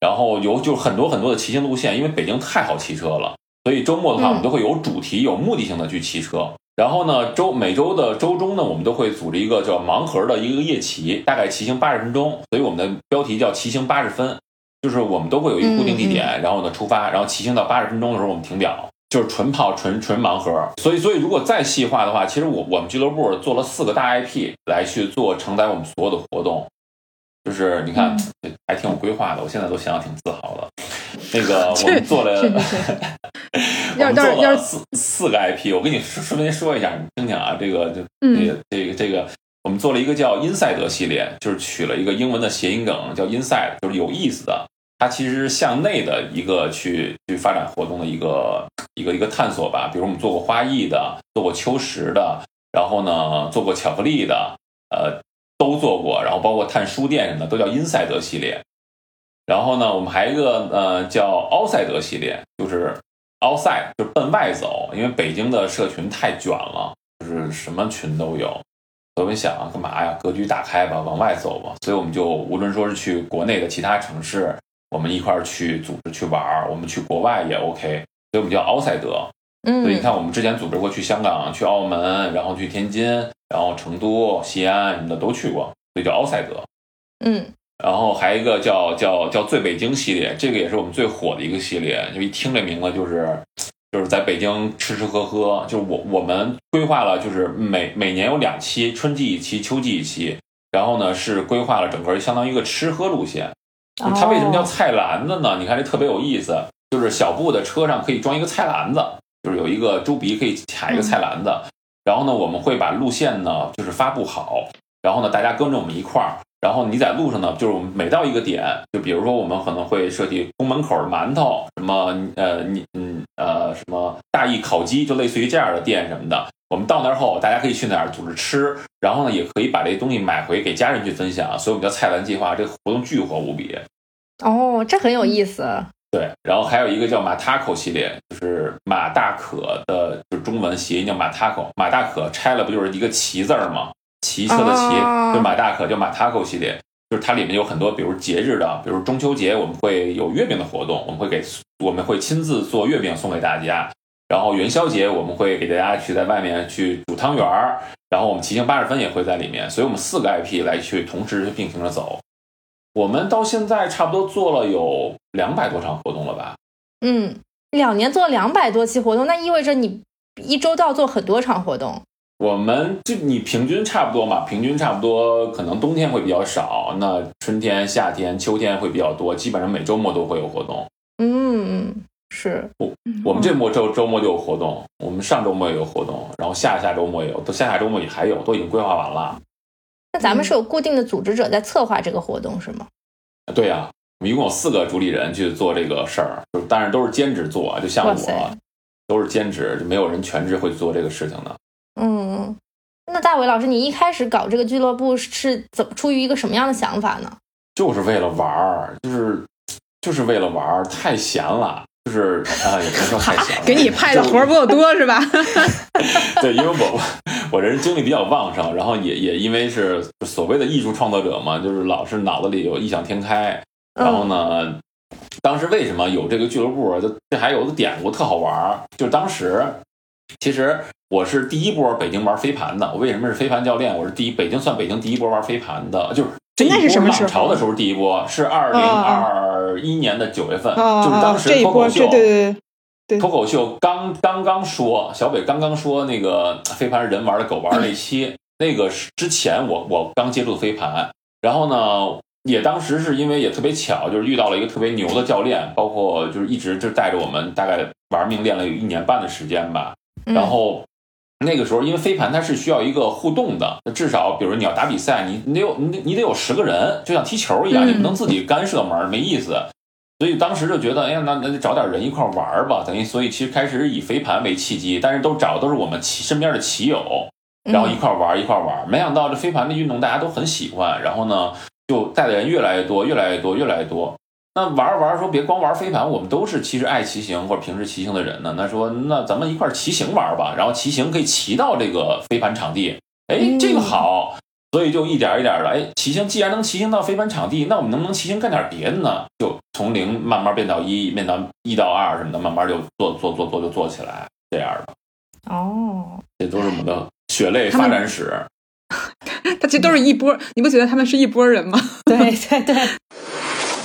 然后有就是很多很多的骑行路线，因为北京太好骑车了，所以周末的话，我们都会有主题、有目的性的去骑车。然后呢，周每周的周中呢，我们都会组织一个叫盲盒的一个夜骑，大概骑行八十分钟，所以我们的标题叫骑行八十分。就是我们都会有一个固定地点，然后呢出发，然后骑行到八十分钟的时候我们停表，就是纯跑纯纯盲盒。所以所以如果再细化的话，其实我我们俱乐部做了四个大 IP 来去做承载我们所有的活动，就是你看还挺有规划的，我现在都想想挺自豪的。那个 *laughs* 我们做了，*laughs* 我们做了四四个 IP，我跟你顺便说一下，你听听啊，这个就这个这个这个。我们做了一个叫 Inside 系列，就是取了一个英文的谐音梗，叫 Inside，就是有意思的。它其实是向内的一个去去发展活动的一个一个一个探索吧。比如我们做过花艺的，做过秋实的，然后呢做过巧克力的，呃，都做过。然后包括探书店什么的，都叫因赛德系列。然后呢，我们还一个呃叫奥赛德系列，就是 Outside 就是奔外走，因为北京的社群太卷了，就是什么群都有。我们想，干嘛呀？格局打开吧，往外走吧。所以我们就无论说是去国内的其他城市，我们一块儿去组织去玩儿；我们去国外也 OK。所以我们叫奥赛德。嗯，所以你看，我们之前组织过去香港、去澳门，然后去天津，然后成都、西安什么的都去过。所以叫奥赛德。嗯，然后还有一个叫叫叫最北京系列，这个也是我们最火的一个系列，就一听这名字就是就是在北京吃吃喝喝，就是我我们规划了，就是每每年有两期，春季一期，秋季一期，然后呢是规划了整个相当于一个吃喝路线。就是它为什么叫菜篮子呢？你看这特别有意思，就是小布的车上可以装一个菜篮子，就是有一个猪鼻可以卡一个菜篮子。然后呢，我们会把路线呢就是发布好，然后呢大家跟着我们一块儿。然后你在路上呢，就是我们每到一个点，就比如说我们可能会设计宫门口的馒头，什么呃你嗯呃什么大益烤鸡，就类似于这样的店什么的。我们到那儿后，大家可以去那儿组织吃，然后呢也可以把这东西买回给家人去分享。所以我们叫菜篮计划，这个活动巨火无比。哦，这很有意思。对，然后还有一个叫马塔口系列，就是马大可的，就是中文谐音叫马塔口。马大可拆了不就是一个骑字儿吗？骑车的骑，就马大可叫马塔口系列，就是它里面有很多，比如节日的，比如中秋节我们会有月饼的活动，我们会给我们会亲自做月饼送给大家。然后元宵节我们会给大家去在外面去煮汤圆儿，然后我们骑行八十分也会在里面，所以我们四个 IP 来去同时并行着走。我们到现在差不多做了有两百多场活动了吧？嗯，两年做两百多期活动，那意味着你一周都要做很多场活动。我们就你平均差不多嘛，平均差不多，可能冬天会比较少，那春天、夏天、秋天会比较多，基本上每周末都会有活动。嗯，是。我我们这末周周末就有活动，我们上周末也有活动，然后下下周末也有，都下下周末也还有，都已经规划完了。那咱们是有固定的组织者在策划这个活动是吗？对呀，我们一共有四个主理人去做这个事儿，就当然都是兼职做，就像我都是兼职，就没有人全职会做这个事情的。嗯，那大伟老师，你一开始搞这个俱乐部是怎么出于一个什么样的想法呢？就是为了玩儿，就是就是为了玩儿，太闲了，就是啊，也不能说太闲了，给你派的活儿不够多是吧？*laughs* 对，因为我我这人精力比较旺盛，然后也也因为是所谓的艺术创作者嘛，就是老是脑子里有异想天开，然后呢，当时为什么有这个俱乐部？就这还有个典故特好玩儿，就是当时其实。我是第一波北京玩飞盘的。我为什么是飞盘教练？我是第一北京算北京第一波玩飞盘的，就是这一波浪潮的时候第一波是二零二一年的九月份，就是当时脱口秀，对对对，脱口秀刚刚刚说，小北刚刚说那个飞盘人玩的狗玩那期，*laughs* 那个是之前我我刚接触飞盘，然后呢，也当时是因为也特别巧，就是遇到了一个特别牛的教练，包括就是一直就带着我们大概玩命练了有一年半的时间吧，然后。那个时候，因为飞盘它是需要一个互动的，至少比如你要打比赛，你你得有你你得有十个人，就像踢球一样，你不能自己干射门，没意思。所以当时就觉得，哎呀，那那就找点人一块玩吧，等于所以其实开始以飞盘为契机，但是都找都是我们骑身边的骑友，然后一块玩一块玩。没想到这飞盘的运动大家都很喜欢，然后呢，就带的人越来越多，越来越多，越来越多。那玩着玩着说别光玩飞盘，我们都是其实爱骑行或者平时骑行的人呢。那说那咱们一块骑行玩吧，然后骑行可以骑到这个飞盘场地，哎，这个好，所以就一点一点的，哎，骑行既然能骑行到飞盘场地，那我们能不能骑行干点别的呢？就从零慢慢变到一，变到一到二什么的，慢慢就做做做做就做起来这样的。哦，这都是我们的血泪发展史。*laughs* 他其实都是一波，你不觉得他们是一波人吗？对对对。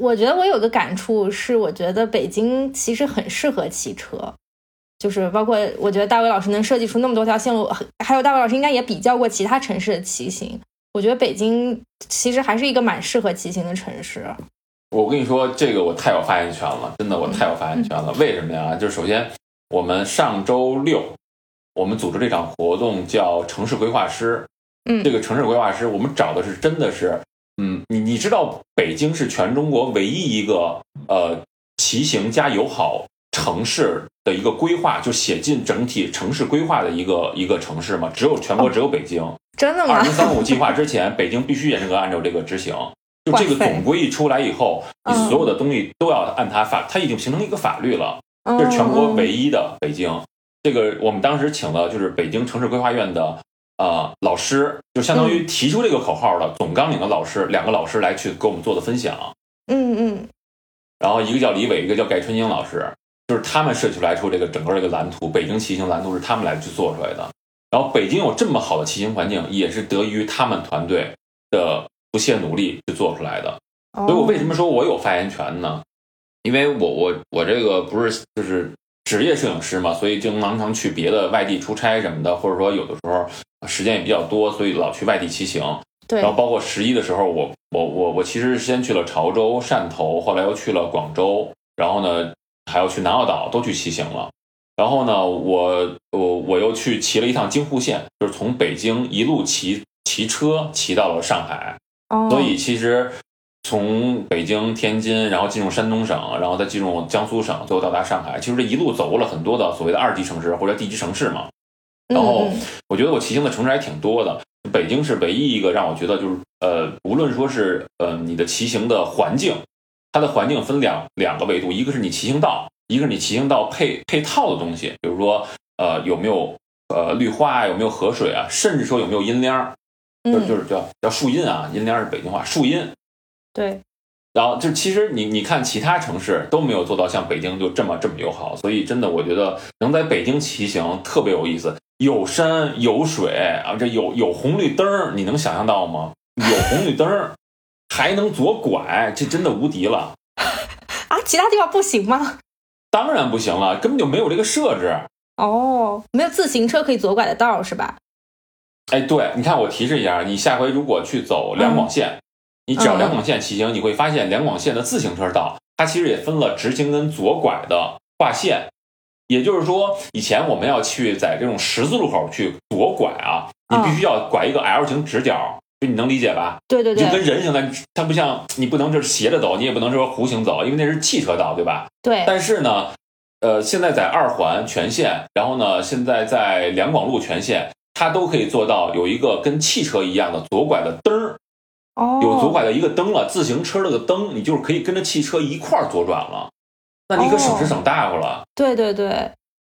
我觉得我有个感触是，我觉得北京其实很适合骑车，就是包括我觉得大伟老师能设计出那么多条线路，还有大伟老师应该也比较过其他城市的骑行。我觉得北京其实还是一个蛮适合骑行的城市。我跟你说，这个我太有发言权了，真的我太有发言权了。为什么呀？就是首先，我们上周六我们组织这场活动叫城市规划师，嗯，这个城市规划师我们找的是真的是。嗯，你你知道北京是全中国唯一一个呃骑行加友好城市的一个规划，就写进整体城市规划的一个一个城市吗？只有全国只有北京，真的吗二？零三五计划之前，北京必须严格按照这个执行。就这个总规一出来以后，你嗯所有的东西都要按它法，它已经形成一个法律了。这是全嗯国唯一的北京。这个我们当时请了就是北京城市规划院的呃老师，就相当嗯于提出这个口号的总纲领的老师，两个老师来去给我们做的分享。嗯嗯然后一个叫李伟，一个叫盖春英老师，就是他们设计出来出这个整个这个蓝图，北京骑行蓝图是他们来去做出来的。然后北京有这么好的骑行环境，也是得益于他们团队的不懈努力去做出来的。哦所以我为什么说我有发言权呢？因为我我我这个不是就是职业摄影师嘛，所以经常常去别的外地出差什么的，或者说有的时候时间也比较多，所以老去外地骑行。对然后包括十一的时候，我我我我其实先去了潮州、汕头，后来又去了广州，然后呢还要去南澳岛，都去骑行了。然后呢，我我我又去骑了一趟京沪线，就是从北京一路骑骑车骑到了上海。哦所以其实从北京、天津，然后进入山东省，然后再进入江苏省，最后到达上海。其实这一路走过了很多的所谓的二级城市或者地级城市嘛。然后我觉得我骑行的城市还挺多的，北京是唯一一个让我觉得就是呃，无论说是呃你的骑行的环境，它的环境分两两个维度，一个是你骑行道，一个是你骑行道配配套的东西，比如说呃有没有呃绿化啊，有没有河水啊，甚至说有没有阴凉，就嗯就是叫叫树荫啊，阴凉是北京话，树荫。对然后就其实你你看其他城市都没有做到像北京就这么这么友好，所以真的我觉得能在北京骑行特别有意思，有山有水啊，这有有红绿灯，你能想象到吗？有红绿灯，还能左拐，这真的无敌了。啊，其他地方不行吗？当然不行了，根本就没有这个设置。哦，没有自行车可以左拐的道是吧？哎，对，你看我提示一下，你下回如果去走两广线，你只要嗯两广线骑行，你会发现两广线的自行车道，它其实也分了直行跟左拐的划线。也就是说，以前我们要去在这种十字路口去左拐啊，你必须要拐一个 L 型直角，就你能理解吧？对对对就跟人行的，它不像你不能就是斜着走，你也不能说弧形走，因为那是汽车道，对吧？对，但是呢，呃，现在在二环全线，然后呢，现在在两广路全线，它都可以做到有一个跟汽车一样的左拐的灯儿，哦，有左拐的一个灯了，自行车那个灯，你就是可以跟着汽车一块儿左转了，那你可省时哦省大发了。对对对，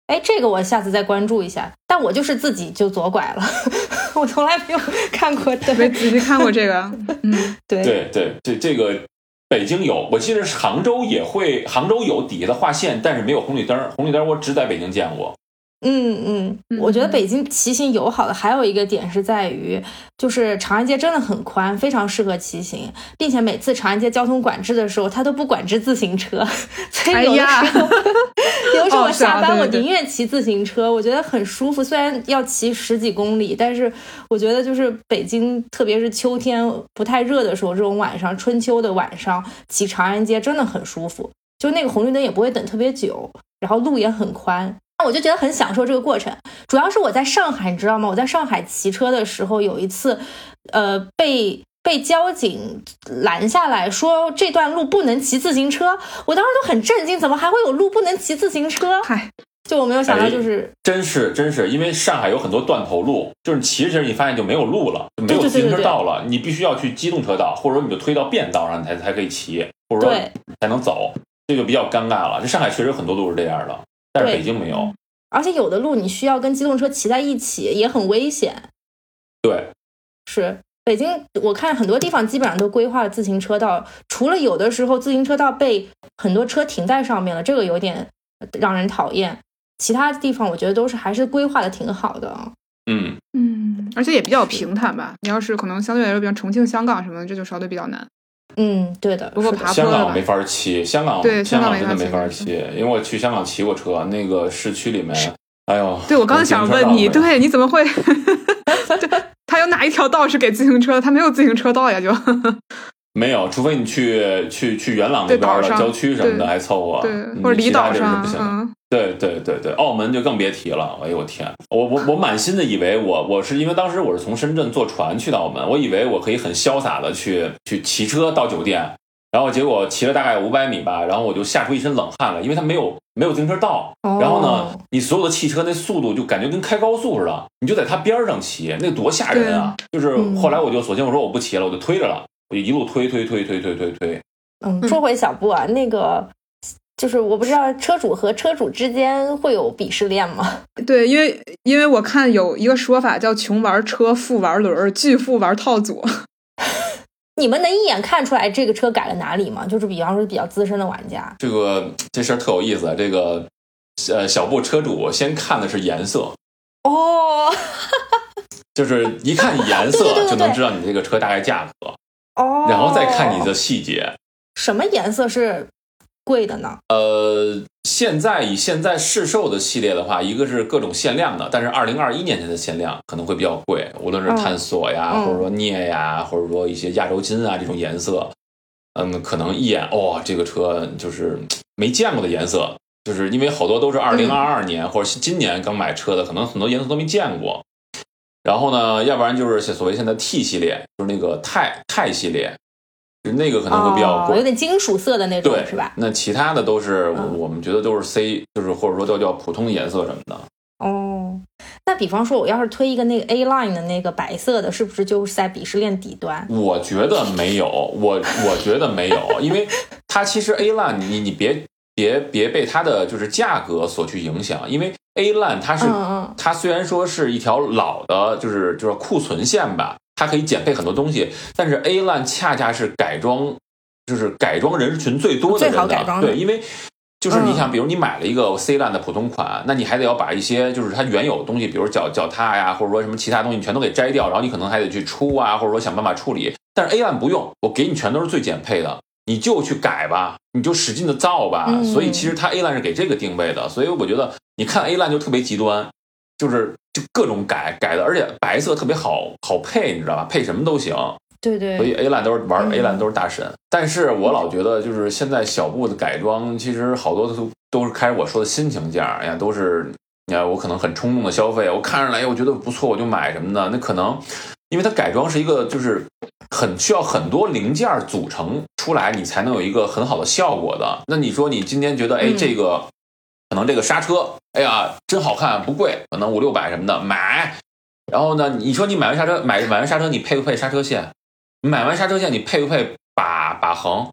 哎，这个我下次再关注一下。但我就是自己就左拐了，*laughs* 我从来没有看过灯。没仔细看过这个，*laughs* 嗯，对对对，这这个北京有，我记得是杭州也会，杭州有底下的划线，但是没有红绿灯，红绿灯我只在北京见过。嗯嗯，我觉得北京骑行友好的还有一个点是在于，就是长安街真的很宽，非常适合骑行，并且每次长安街交通管制的时候，它都不管制自行车，所以有的时候，*laughs* 有时候我下班我宁愿骑自行车，我觉得很舒服。虽然要骑十几公里，但是我觉得就是北京，特别是秋天不太热的时候，这种晚上春秋的晚上骑长安街真的很舒服，就那个红绿灯也不会等特别久，然后路也很宽。我就觉得很享受这个过程，主要是我在上海，你知道吗？我在上海骑车的时候，有一次，呃，被被交警拦下来说这段路不能骑自行车，我当时都很震惊，怎么还会有路不能骑自行车？嗨，就我没有想到，哎就是、真是真是，因为上海有很多断头路，就是骑着骑着你发现就没有路了，就没有自行车对对道了，你必须要去机动车道，或者说你就推到便道上，你才才可以骑，或者说对才能走，这就比较尴尬了。这上海确实有很多路是这样的，但是对北京没有。而且有的路你需要跟机动车骑在一起，也很危险。对，是北京，我看很多地方基本上都规划了自行车道，除了有的时候自行车道被很多车停在上面了，这个有点让人讨厌。其他地方我觉得都是还是规划的挺好的啊。嗯，嗯，而且也比较平坦吧。你要是可能相对来说，比如重庆、香港什么的，这就稍微比较难。嗯，对的，是的不过爬香港没法骑，香港对香香港真的没法法骑骑，因为我去香港骑过车，那个市区里面，哎呦，对，我刚才想问你，对，你怎么会？*laughs* 对，他有哪一条道是给自行车的？他没有自行车道呀，就 *laughs* 没有，除非你去去去元朗那对边的郊区什么的对还凑合，对，嗯或者离岛上地儿是不行，嗯，对对对对，澳门就更别提了。哎呦我天，我我我满心的以为我我是因为当时我是从深圳坐船去的澳门，我以为我可以很潇洒的去去骑车到酒店，然后结果骑了大概五百米吧，然后我就吓出一身冷汗了，因为它没有没有自行车道。然后呢哦，你所有的汽车那速度就感觉跟开高速似的，你就在它边儿上骑，那多吓人啊！就是嗯后来我就索性我说我不骑了，我就推着了，我就一路推推推推推推推。嗯，说回小布啊，那个就是我不知道车主和车主之间会有鄙视链吗？*laughs* 对，因为因为我看有一个说法叫“穷玩车，富玩轮，巨富玩套组 *laughs* 你们能一眼看出来这个车改了哪里吗？就是比方说比较资深的玩家，这个这事儿特有意思，啊这个呃小布车主先看的是颜色，哦就是一看颜色 *laughs* 就能知道你这个车大概价格，哦，然后再看你的细节。什么颜色是贵的呢？呃，现在以现在市售的系列的话，一个是各种限量的，但是二零二一年前的限量可能会比较贵，无论是探索呀，嗯或者说镍呀，或者说一些亚洲金啊这种颜色，嗯，可能一眼哇、这个车就是没见过的颜色，就是因为好多都是二零二二年、或者今年刚买车的，可能很多颜色都没见过。然后呢，要不然就是所谓现在 T 系列，就是那个钛钛系列，就那个可能会比较贵。哦，有点金属色的那种对，是吧？那其他的都是、嗯我们觉得都是 C，就是或者说都叫普通的颜色什么的。哦，那比方说我要是推一个那个 A line 的那个白色的，是不是就是在鄙视链底端？我觉得没有，我我觉得没有，因为它其实 A line 你你别别别被它的就是价格所去影响，因为 A line 它是、嗯嗯它虽然说是一条老的，就是就是库存线吧，它可以减配很多东西，但是 A line 恰恰是改装，就是改装人群最多的最人的，好改装的对，因为。就是你嗯想，比如你买了一个 C 烂的普通款，那你还得要把一些就是它原有的东西，比如脚脚踏呀，或者说什么其他东西，你全都给摘掉，然后你可能还得去出啊，或者说想办法处理。但是 A 烂不用，我给你全都是最减配的，你就去改吧，你就使劲的造吧。嗯所以其实它 A 烂是给这个定位的，所以我觉得你看 A 烂就特别极端，就是就各种改改的，而且白色特别好好配，你知道吧？配什么都行。对对，所以 A 烂都是玩嗯 A 烂都是大神，但是我老觉得就是现在小布的改装，其实好多都都是开始我说的心情价，哎呀，都是你看我可能很冲动的消费，我看上来哎我觉得不错我就买什么的，那可能因为它改装是一个就是很需要很多零件组成出来，你才能有一个很好的效果的。那你说你今天觉得哎嗯这个可能这个刹车，哎呀真好看不贵，可能五六百什么的买。然后呢，你说你买完刹车买买完刹车，你配不配刹车线？买完刹车线，你配不配把把横，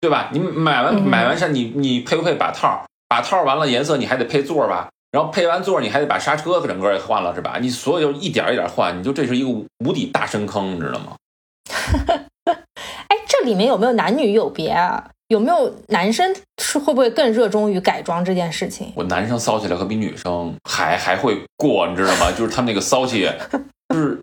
对吧？你买完嗯买完刹，你你配不配把套？把套完了颜色，你还得配座吧？然后配完座，你还得把刹车整个也换了，是吧？你所有就一点一点换，你就这是一个无底大深坑，你知道吗？*laughs* 哎，这里面有没有男女有别啊？有没有男生是会不会更热衷于改装这件事情？我男生骚起来可比女生还还会过，你知道吗？就是他们那个骚气，就是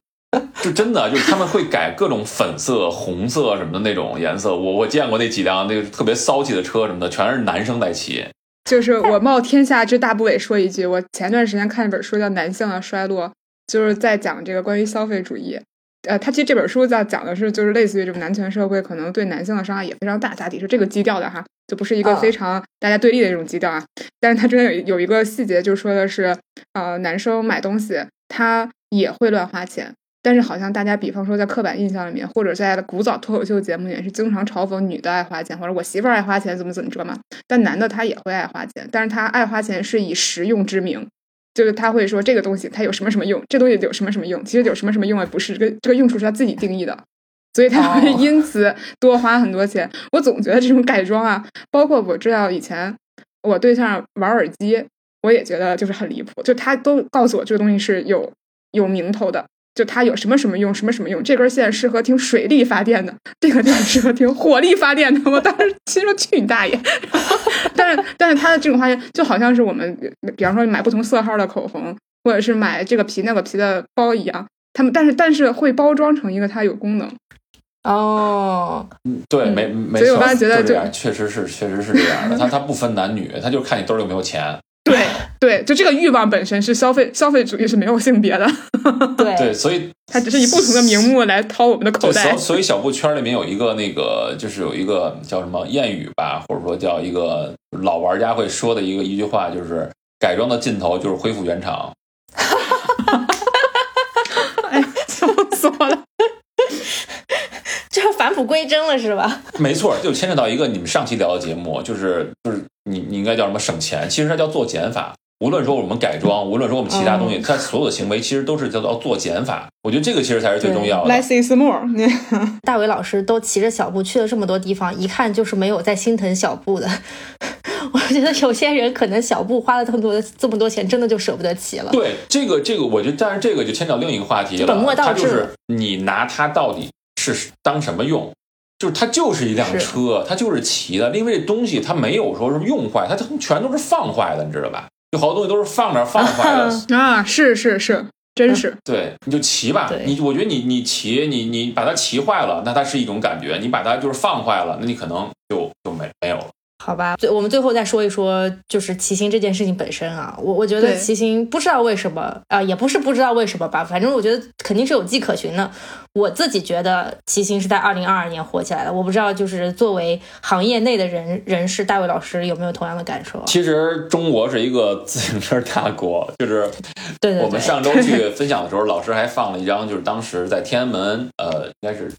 就真的就是他们会改各种粉色、红色什么的那种颜色。我我见过那几辆那个特别骚气的车什么的，全是男生在骑。”。就是我冒天下之大不韪说一句，我前段时间看一本书叫《男性的衰落》，就是在讲这个关于消费主义。呃，他其实这本书在讲的是，就是类似于这种男权社会可能对男性的伤害也非常大，大体是这个基调的哈，就不是一个啊非常大家对立的这种基调啊。但是它中间有有一个细节，就说的是，呃，男生买东西他也会乱花钱，但是好像大家比方说在刻板印象里面，或者在古早脱口秀节目里面是经常嘲讽女的爱花钱，或者我媳妇儿爱花钱怎么怎么着嘛。但男的他也会爱花钱，但是他爱花钱是以实用之名，就是他会说这个东西它有什么什么用，这东西有什么什么用，其实有什么什么用也不是，这个这个用处是他自己定义的，所以他会哦因此多花很多钱。我总觉得这种改装啊，包括我知道以前我对象玩耳机，我也觉得就是很离谱，就他都告诉我这个东西是有有名头的。就它有什么什么用，什么什么用？这根线适合听水力发电的，这个电适合听火力发电的。我当时心说去你大爷！*laughs* *laughs* 但是但是它的这种发现就好像是我们，比方说买不同色号的口红，或者是买这个皮那个皮的包一样，他们但是但是会包装成一个它有功能。哦，对，嗯没没错。所以我刚才觉得就就这样确实是确实是这样的。他他不分男女，他就看你兜里有没有钱。*laughs* 对对，就这个欲望本身是消费消费主义是没有性别的，*laughs* 对对，所以它只是以不同的名目来掏我们的口，袋所。所以小布圈里面有一个那个，就是有一个叫什么谚语吧，或者说叫一个老玩家会说的一个一句话，就是改装的尽头就是恢复原厂。哎，笑死我了！这 *laughs* 反返璞归真了是吧？没错，就牵扯到一个你们上期聊的节目，就是就是你你应该叫什么省钱，其实它叫做减法。无论说我们改装，无论说我们其他东西，它所有的行为其实都是叫做做减法。我觉得这个其实才是最重要的。Less is more *laughs* 大伟老师都骑着小布去了这么多地方，一看就是没有在心疼小布的。*laughs* 我觉得有些人可能小布花了这么多这么多钱，真的就舍不得骑了。对这个这个，我觉得，但是这个就牵扯到另一个话题了。本末倒置它就是你拿它到底是当什么用？就是它就是一辆车，它就是骑的。因为这东西它没有说是用坏，它它全都是放坏的，你知道吧？有好多东西都是放那儿放坏的。啊，是是是，真是。对，你就骑吧。你我觉得你你骑你你把它骑坏了，那它是一种感觉；你把它就是放坏了，那你可能就就没没有了。好吧，最我们最后再说一说，就是骑行这件事情本身啊，我我觉得骑行不知道为什么啊、也不是不知道为什么吧，反正我觉得肯定是有迹可循的。我自己觉得骑行是在二零二二年火起来的，我不知道就是作为行业内的人人士，大卫老师有没有同样的感受？啊？其实中国是一个自行车大国，*laughs* 就是对对对，我们上周去分享的时候，老师还放了一张，就是当时在天安门，呃，应该是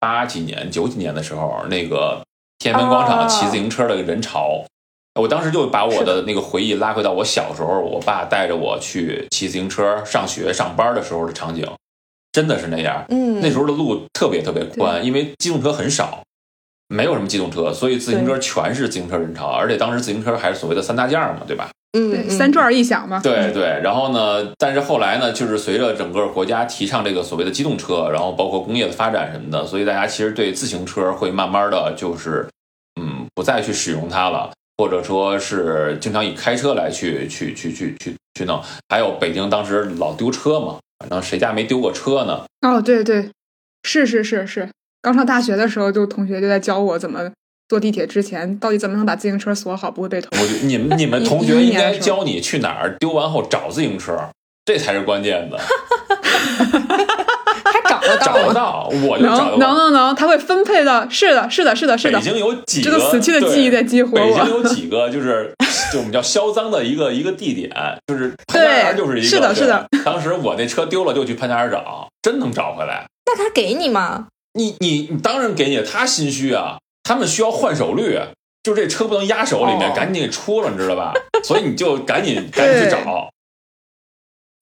八几年、九几年的时候，那个天安门广场哦骑自行车的人潮。我当时就把我的那个回忆拉回到我小时候，我爸带着我去骑自行车上学、上班的时候的场景，真的是那样。嗯，那时候的路特别特别宽，因为机动车很少，没有什么机动车，所以自行车全是自行车人潮，而且当时自行车还是所谓的三大件儿嘛，对吧？嗯三转一响嘛。对对，然后呢，但是后来呢，就是随着整个国家提倡这个所谓的机动车，然后包括工业的发展什么的，所以大家其实对自行车会慢慢的就是，嗯，不再去使用它了，或者说是经常以开车来去去去去去去弄。还有北京当时老丢车嘛，反正谁家没丢过车呢？哦，对对，是是是是。刚上大学的时候，就同学就在教我怎么坐地铁之前到底怎么能把自行车锁好，不会被偷。我觉得你们你们同学应该教你去哪儿丢完后找自行车，这才是关键的。还找得到找得？到，我就找能能得到。能能，他会分配到。是的，是的，是的，是的北。京有几个这个个死去的记忆在激活我北京有几个就是就我们叫销赃的一个一个地点，就是潘家园就是一个。是的是的。当时我那车丢了，就去潘家园找，真能找回来。那他给你吗？你你你当然给你，他心虚啊，他们需要换手率，就这车不能压手里面，哦赶紧给出了，你知道吧？*laughs* 所以你就赶紧赶紧去找。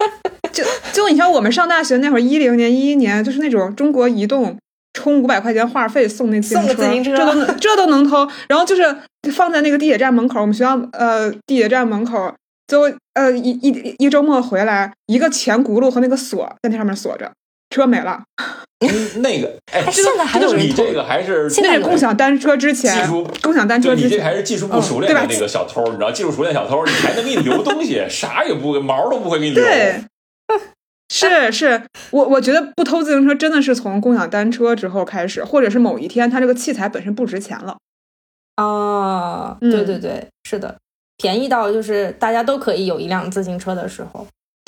*laughs* 就就你像我们上大学那会儿，一零年、一一年，就是那种中国移动充五百块钱话费送那自行车，送个自行车这都能这都能偷。然后就是放在那个地铁站门口，我们学校呃地铁站门口，就呃一一一周末回来，一个前轱辘和那个锁在那上面锁着，车没了。嗯那个哎，哎，现在还有人偷你这个还是现在有那是共享单车之前技术，共享单车之前你这还是技术不熟练对吧那个小偷，你知道，技术熟练小偷，你还能给你留东西，啥也不毛都不会给你留。对，是是，我我觉得不偷自行车真的是从共享单车之后开始，或者是某一天它这个器材本身不值钱了。啊，嗯对对对，是的，便宜到就是大家都可以有一辆自行车的时候，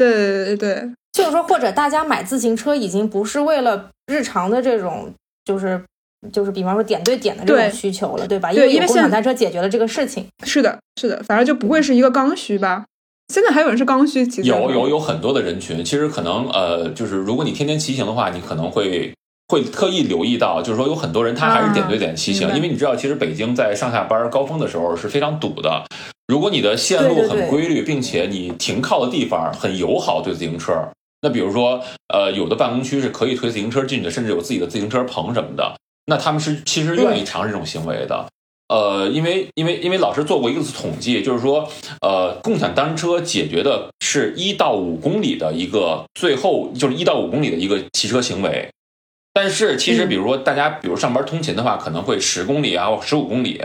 对对对对，就是说，或者大家买自行车已经不是为了日常的这种，就是就是比方说点对点的这种需求了，对吧？对因为因为有共享单车解决了这个事情。是的，是的，反正就不会是一个刚需吧。现在还有人是刚需骑自行车有有有很多的人群，其实可能呃，就是如果你天天骑行的话，你可能会会特意留意到，就是说有很多人他还是点对点骑行，啊因为你知道，其实北京在上下班高峰的时候是非常堵的。如果你的线路对对对很规律，并且你停靠的地方很友好对自行车，那比如说呃，有的办公区是可以推自行车进去的，甚至有自己的自行车棚什么的，那他们是其实愿意尝试这种行为的。呃，因为因为因为老师做过一次统计，就是说，呃，共享单车解决的是一到五公里的一个最后就是一到五公里的一个骑车行为，但是其实比如说大家比如上班通勤的话，可能会十公里啊或十五公里，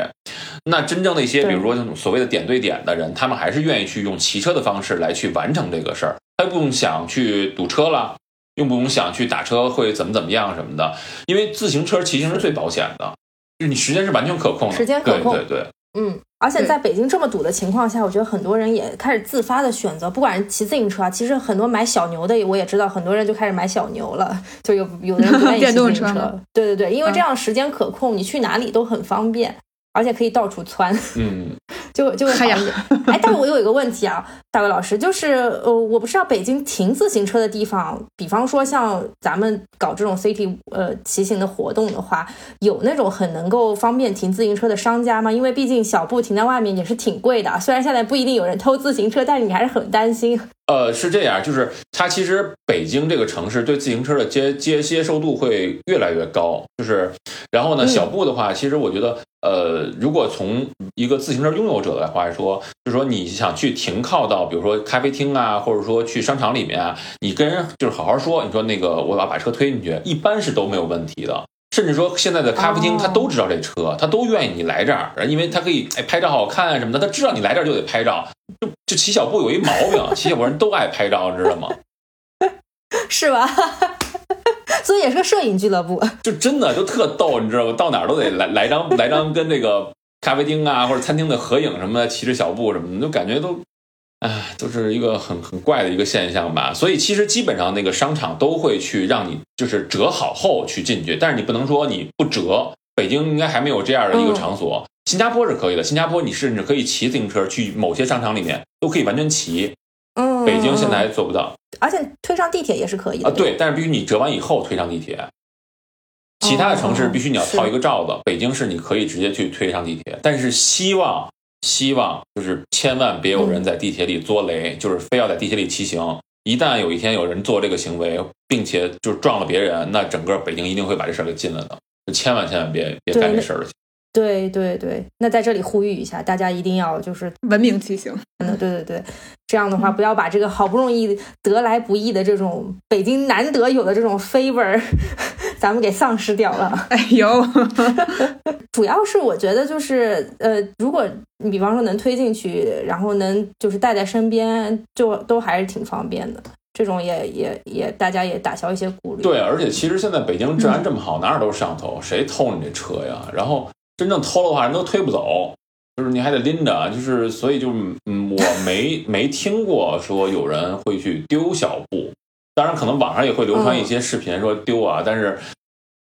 那真正的一些比如说所谓的点对点的人，他们还是愿意去用骑车的方式来去完成这个事儿，他不用想去堵车了。用不用想去打车会怎么怎么样什么的，因为自行车骑行是最保险的，就是你时间是完全可控的，时间可控对对对，嗯，而且在北京这么堵的情况下，我觉得很多人也开始自发的选择，不管是骑自行车啊，其实很多买小牛的，我也知道很多人就开始买小牛了，就有有的人不愿意骑电动自行车车，对对对，因为嗯这样时间可控，你去哪里都很方便，而且可以到处窜。嗯，*laughs* 就就会好哎呀一点。哎，但是我有一个问题啊，大卫老师，就是呃，我不知道北京停自行车的地方，比方说像咱们搞这种 city 呃骑行的活动的话，有那种很能够方便停自行车的商家吗？因为毕竟小布停在外面也是挺贵的，虽然现在不一定有人偷自行车，但是你还是很担心。*laughs* 呃，是这样，就是它其实北京这个城市对自行车的接接接受度会越来越高，就是然后呢，小布的话，其实我觉得。呃，如果从一个自行车拥有者的话来说，就是说你想去停靠到，比如说咖啡厅啊，或者说去商场里面啊，你跟人就是好好说，你说那个我要把车推进去，一般是都没有问题的。甚至说现在的咖啡厅他都知道这车，他都愿意你来这儿，因为他可以哎拍照好看啊什么的，他知道你来这儿就得拍照。就就骑小布有一毛病，骑小布人都爱拍照，知道吗？是吧？所以也是个摄影俱乐部，就真的就特逗，你知道吗？到哪儿都得来来张来张跟那个咖啡厅啊或者餐厅的合影什么的，骑着小布什么的，就感觉都，哎，就是一个很很怪的一个现象吧。所以其实基本上那个商场都会去让你就是折好后去进去，但是你不能说你不折。北京应该还没有这样的一个场所，新加坡是可以的。新加坡你甚至可以骑自行车去某些商场里面都可以完全骑。嗯，北京现在还做不到，而且推上地铁也是可以的啊。对，但是必须你折完以后推上地铁。其他的城市必须你要套一个罩子，北京是你可以直接去推上地铁。但是希望希望就是千万别有人在地铁里作雷，就是非要在地铁里骑行。一旦有一天有人做这个行为，并且就是撞了别人，那整个北京一定会把这事儿给禁了的。就千万千万别别干这事儿了。对对对，那在这里呼吁一下，大家一定要就是 *laughs* 文明骑行。嗯，对对对，这样的话不要把这个好不容易得来不易的这种北京难得有的这种 favor，咱们给丧失掉了。*laughs* 哎呦，*laughs* 主要是我觉得就是呃，如果你比方说能推进去，然后能就是带在身边，就都还是挺方便的。这种也也也，大家也打消一些顾虑。对，而且其实现在北京治安这么好，哪儿都是摄像头，谁偷你这车呀？然后。真正偷的话，人都推不走，就是你还得拎着，就是所以就嗯，我没没听过说有人会去丢小布，当然可能网上也会流传一些视频说丢啊，但是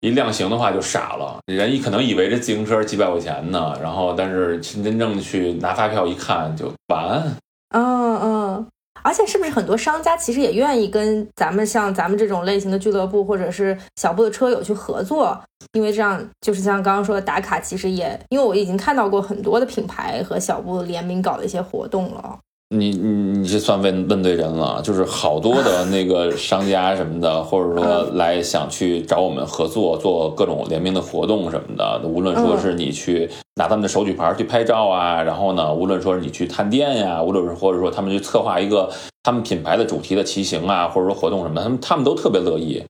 一量刑的话就傻了，人一可能以为这自行车几百块钱呢，然后但是真正去拿发票一看就完，嗯嗯。而且是不是很多商家其实也愿意跟咱们像咱们这种类型的俱乐部或者是小布的车友去合作？因为这样就是像刚刚说的打卡，其实也因为我已经看到过很多的品牌和小布联名搞的一些活动了。你你你这算问问对人了，就是好多的 *laughs* 那个商家什么的，或者说来想去找我们合作做各种联名的活动什么的。无论说是你去拿他们的手举牌去拍照啊，然后呢，无论说是你去探店呀，无论是或者说他们去策划一个他们品牌的主题的骑行啊，或者说活动什么的，他们他们都特别乐意。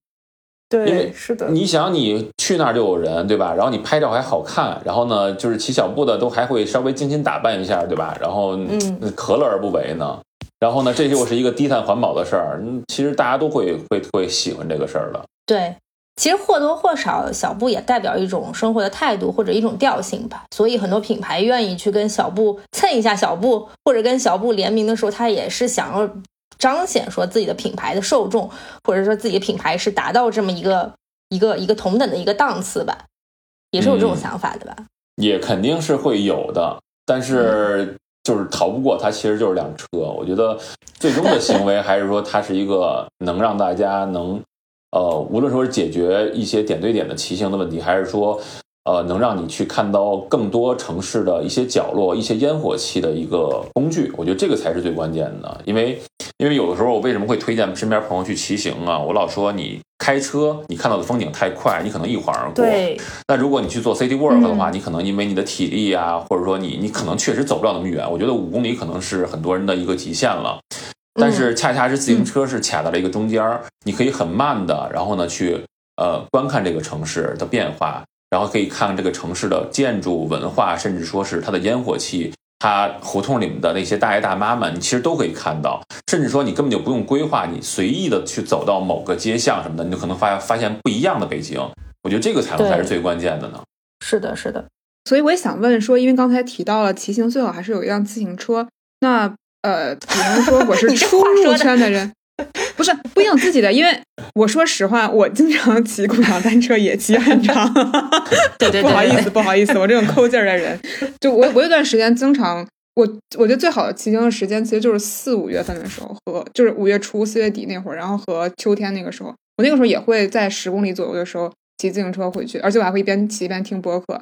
对，是的。你想，你去那儿就有人，对吧？然后你拍照还好看，然后呢，就是骑小步的都还会稍微精心打扮一下，对吧？然后，嗯，何乐而不为呢？然后呢，这又是一个低碳环保的事儿。嗯，其实大家都会会会喜欢这个事儿的。对，其实或多或少，小布也代表一种生活的态度或者一种调性吧。所以很多品牌愿意去跟小布蹭一下小布，或者跟小布联名的时候，他也是想要。彰显说自己的品牌的受众，或者说自己的品牌是达到这么一个一个一个同等的一个档次吧，也是有这种想法的吧？也肯定是会有的，但是就是逃不过它，其实就是辆车。我觉得最终的行为还是说它是一个 *laughs* 能让大家能呃，无论说是解决一些点对点的骑行的问题，还是说。呃，能让你去看到更多城市的一些角落、一些烟火气的一个工具，我觉得这个才是最关键的。因为，因为有的时候我为什么会推荐身边朋友去骑行啊？我老说你开车，你看到的风景太快，你可能一晃而过。对。那如果你去做 city work 的话，你可能因为你的体力啊，或者说你你可能确实走不了那么远。我觉得五公里可能是很多人的一个极限了。但是恰恰是自行车是卡在了一个中间儿，你可以很慢的，然后呢去呃观看这个城市的变化。然后可以看看这个城市的建筑文化，甚至说是它的烟火气，它胡同里面的那些大爷大妈们，你其实都可以看到。甚至说你根本就不用规划，你随意的去走到某个街巷什么的，你就可能发发现不一样的北京。我觉得这个才能才是最关键的呢。是的，是的。所以我也想问说，因为刚才提到了骑行最好还是有一辆自行车。那呃，比方说我是 *laughs* 初入圈的人。*laughs* 不是不一定自己的，因为我说实话，我经常骑共享单车，也骑很长。*laughs* 对对对，不好意思，不好意思，我这种抠劲儿的人，就我我有段时间经常，我我觉得最好的骑行的时间其实就是四五月份的时候和就是五月初四月底那会儿，然后和秋天那个时候，我那个时候也会在十公里左右的时候骑自行车回去，而且我还会一边骑一边听播客。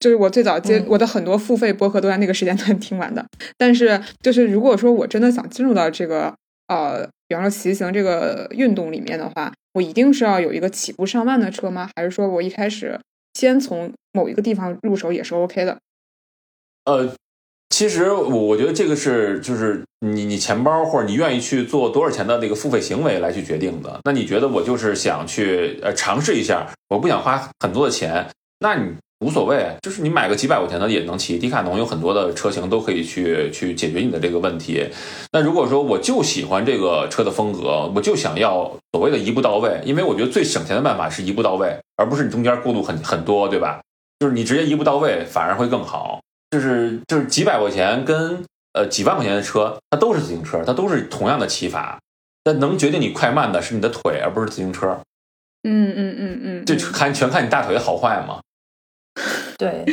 就是我最早接、嗯我的很多付费播客都在那个时间段听完的。但是就是如果说我真的想进入到这个呃，比方说骑行这个运动里面的话，我一定是要有一个起步上万的车吗？还是说我一开始先从某一个地方入手也是 OK 的？呃，其实我我觉得这个是就是你你钱包或者你愿意去做多少钱的那个付费行为来去决定的。那你觉得我就是想去呃尝试一下，我不想花很多的钱，那你无所谓，就是你买个几百块钱的也能骑。迪卡侬有很多的车型都可以去去解决你的这个问题。那如果说我就喜欢这个车的风格，我就想要所谓的一步到位，因为我觉得最省钱的办法是一步到位，而不是你中间过渡很很多，对吧？就是你直接一步到位反而会更好。就是就是几百块钱跟呃几万块钱的车，它都是自行车，它都是同样的骑法，但能决定你快慢的是你的腿，而不是自行车。嗯嗯嗯嗯，这看全看你大腿的好坏嘛。*laughs* 对，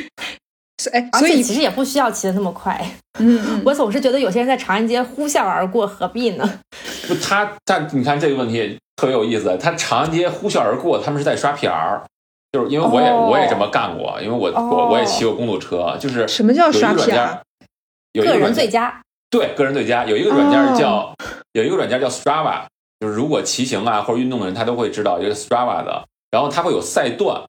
是哎，所以其实也不需要骑的那么快。嗯嗯，*laughs* 我总是觉得有些人在长安街呼啸而过，何必呢？*laughs* 不，他但你看这个问题特别有意思，他长安街呼啸而过，他们是在刷 PR，就是因为我也、哦我也这么干过，因为我、哦我我也骑过公路车，就是什么叫刷软件 PR？个人有一个软件最佳。对，个人最佳有一个软件叫、哦有一个软件叫 Strava，就是如果骑行啊或者运动的人，他都会知道一个 Strava 的，然后它会有赛段。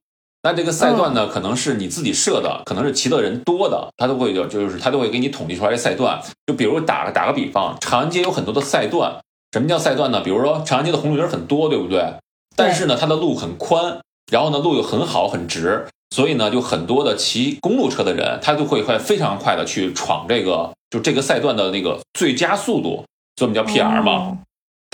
那这个赛段呢，可能是你自己设的，可能是骑的人多的，他都会有，就是他都会给你统计出来赛段。就比如打个打个比方，长安街有很多的赛段，什么叫赛段呢？比如说长安街的红绿灯很多，对不对？但是呢，它的路很宽，然后呢，路又很好很直，所以呢，就很多的骑公路车的人，他就会快非常快的去闯这个就这个赛段的那个最佳速度，所以我们叫 PR 嘛。哦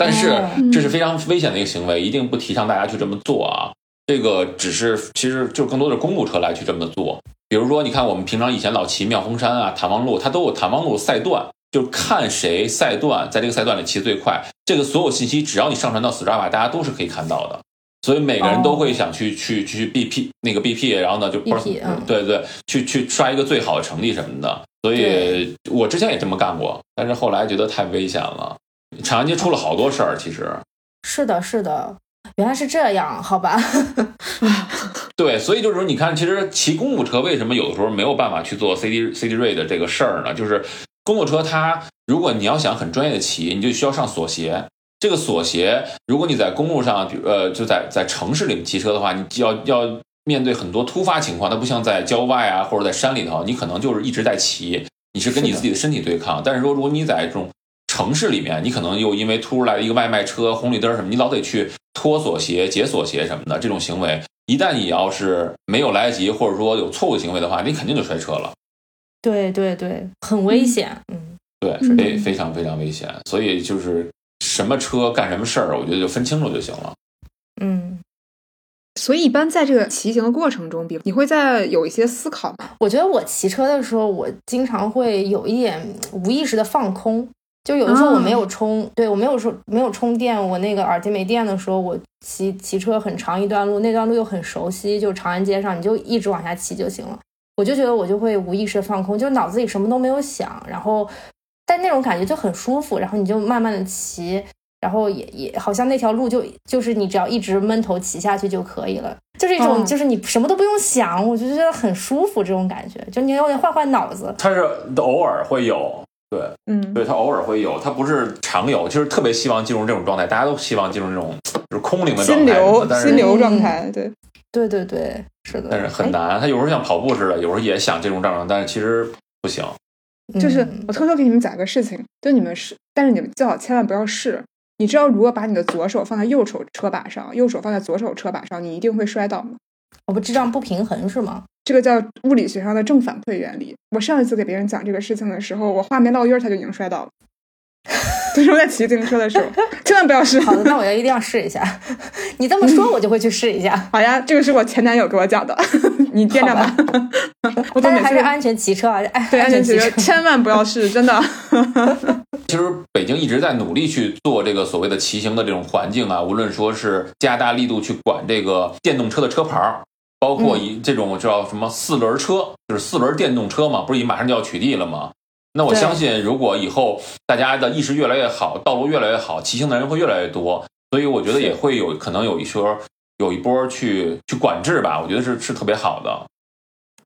但是哦这是非常危险的一个行为，一定不提倡大家去这么做啊。这个只是其实就更多的是公路车来去这么做。比如说，你看我们平常以前老骑妙峰山啊、谭王路，它都有谭王路赛段，就看谁赛段在这个赛段里骑最快。这个所有信息只要你上传到 Strava，大家都是可以看到的。所以每个人都会想去、去去 BP 那个 BP，然后呢就 BP 嗯对对，去去刷一个最好的成绩什么的。所以我之前也这么干过，但是后来觉得太危险了。长安街出了好多事儿，其实是的，是的，原来是这样，好吧？*laughs* 对，所以就是说，你看，其实骑公路车为什么有的时候没有办法去做 CD CD r a 的这个事儿呢？就是公路车它，如果你要想很专业的骑，你就需要上锁鞋。这个锁鞋，如果你在公路上，比如呃，就在在城市里面骑车的话，你就要要面对很多突发情况，它不像在郊外啊或者在山里头，你可能就是一直在骑，你是跟你自己的身体对抗。但是说，如果你在这种城市里面，你可能又因为突如来的一个外卖车、红绿灯什么，你老得去脱锁鞋、解锁鞋什么的，这种行为，一旦你要是没有来得及，或者说有错误行为的话，你肯定就摔车了。对对对，很危险。嗯，对，嗯非非常非常危险。所以就是什么车干什么事儿，我觉得就分清楚就行了。嗯，所以一般在这个骑行的过程中，比你会在有一些思考吗？我觉得我骑车的时候，我经常会有一点无意识的放空。就有的时候我没有充，对我没有说没有充电，我那个耳机没电的时候，我骑骑车很长一段路，那段路又很熟悉，就长安街上，你就一直往下骑就行了。我就觉得我就会无意识地放空，就脑子里什么都没有想，然后但那种感觉就很舒服，然后你就慢慢的骑，然后也也好像那条路就就是你只要一直闷头骑下去就可以了，就是一种、哦就是你什么都不用想，我就觉得很舒服这种感觉，就你要换换脑子。它是偶尔会有，对嗯，对，它偶尔会有，它不是常有。就是特别希望进入这种状态，大家都希望进入这种就是空灵的状态，心流心流状态，对，对对对，是的，但是很哎。难。他有时候像跑步似的，有时候也想这种状态，但是其实不行。就是嗯我偷偷给你们讲个事情，就你们试，但是你们最好千万不要试。你知道，如果把你的左手放在右手车把上，右手放在左手车把上，你一定会摔倒吗？我不智障不平衡是吗？这个叫物理学上的正反馈原理。我上一次给别人讲这个事情的时候，我话没落音儿，他就已经摔倒了。*laughs* 就是我在骑自行车的时候，千万不要试。好的，那我要一定要试一下。*laughs* 你这么说，我就会去试一下。好呀，这个是我前男友给我讲的，*laughs* 你掂着吧。我总但是还是安全骑车啊，哎，对安全骑车，骑车。千万不要试，真的。其实北京一直在努力去做这个所谓的骑行的这种环境啊，无论说是加大力度去管这个电动车的车牌儿，包括以这种叫什么四轮车，就是四轮电动车嘛，不是已马上就要取缔了吗？那我相信，如果以后大家的意识越来越好，道路越来越好，骑行的人会越来越多，所以我觉得也会有可能有一说有一波去去管制吧，我觉得是是特别好的。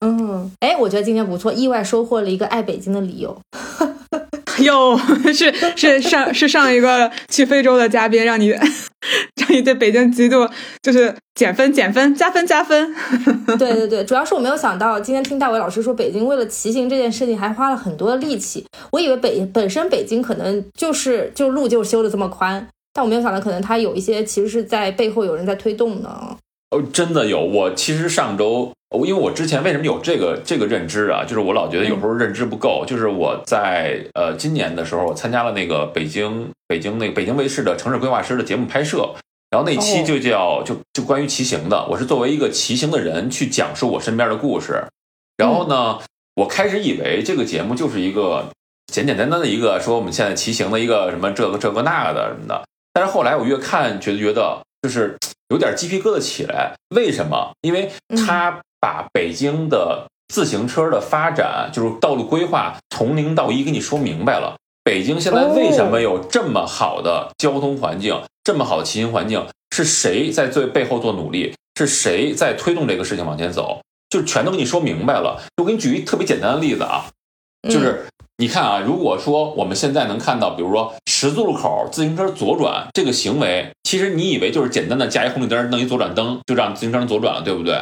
嗯，哎，我觉得今天不错，意外收获了一个爱北京的理由。*laughs* 哟，是是上是上一个去非洲的嘉宾，让你让你对北京极度就是减分减分加分加分。*laughs* 对对对，主要是我没有想到，今天听大伟老师说，北京为了骑行这件事情还花了很多力气。我以为北本身北京可能就是就路就修的这么宽，但我没有想到，可能它有一些其实是在背后有人在推动呢。哦，真的有。我其实上周，因为我之前为什么有这个这个认知啊？就是我老觉得有时候认知不够。就是我在呃今年的时候，我参加了那个北京北京那个北京卫视的城市规划师的节目拍摄，然后那期就叫就就关于骑行的。我是作为一个骑行的人去讲述我身边的故事。然后呢，我开始以为这个节目就是一个简简单单的一个说我们现在骑行的一个什么这个这个那个的什么的。但是后来我越看，觉得觉得就是有点鸡皮疙瘩起来。为什么？因为他把北京的自行车的发展，就是道路规划从零到一给你说明白了。北京现在为什么有这么好的交通环境，这么好的骑行环境？是谁在最背后做努力？是谁在推动这个事情往前走？就全都给你说明白了。我给你举一特别简单的例子啊，就是你看啊，如果说我们现在能看到，比如说十字路口自行车左转这个行为，其实你以为就是简单的加一红绿灯，弄一左转灯，就让自行车能左转了，对不对？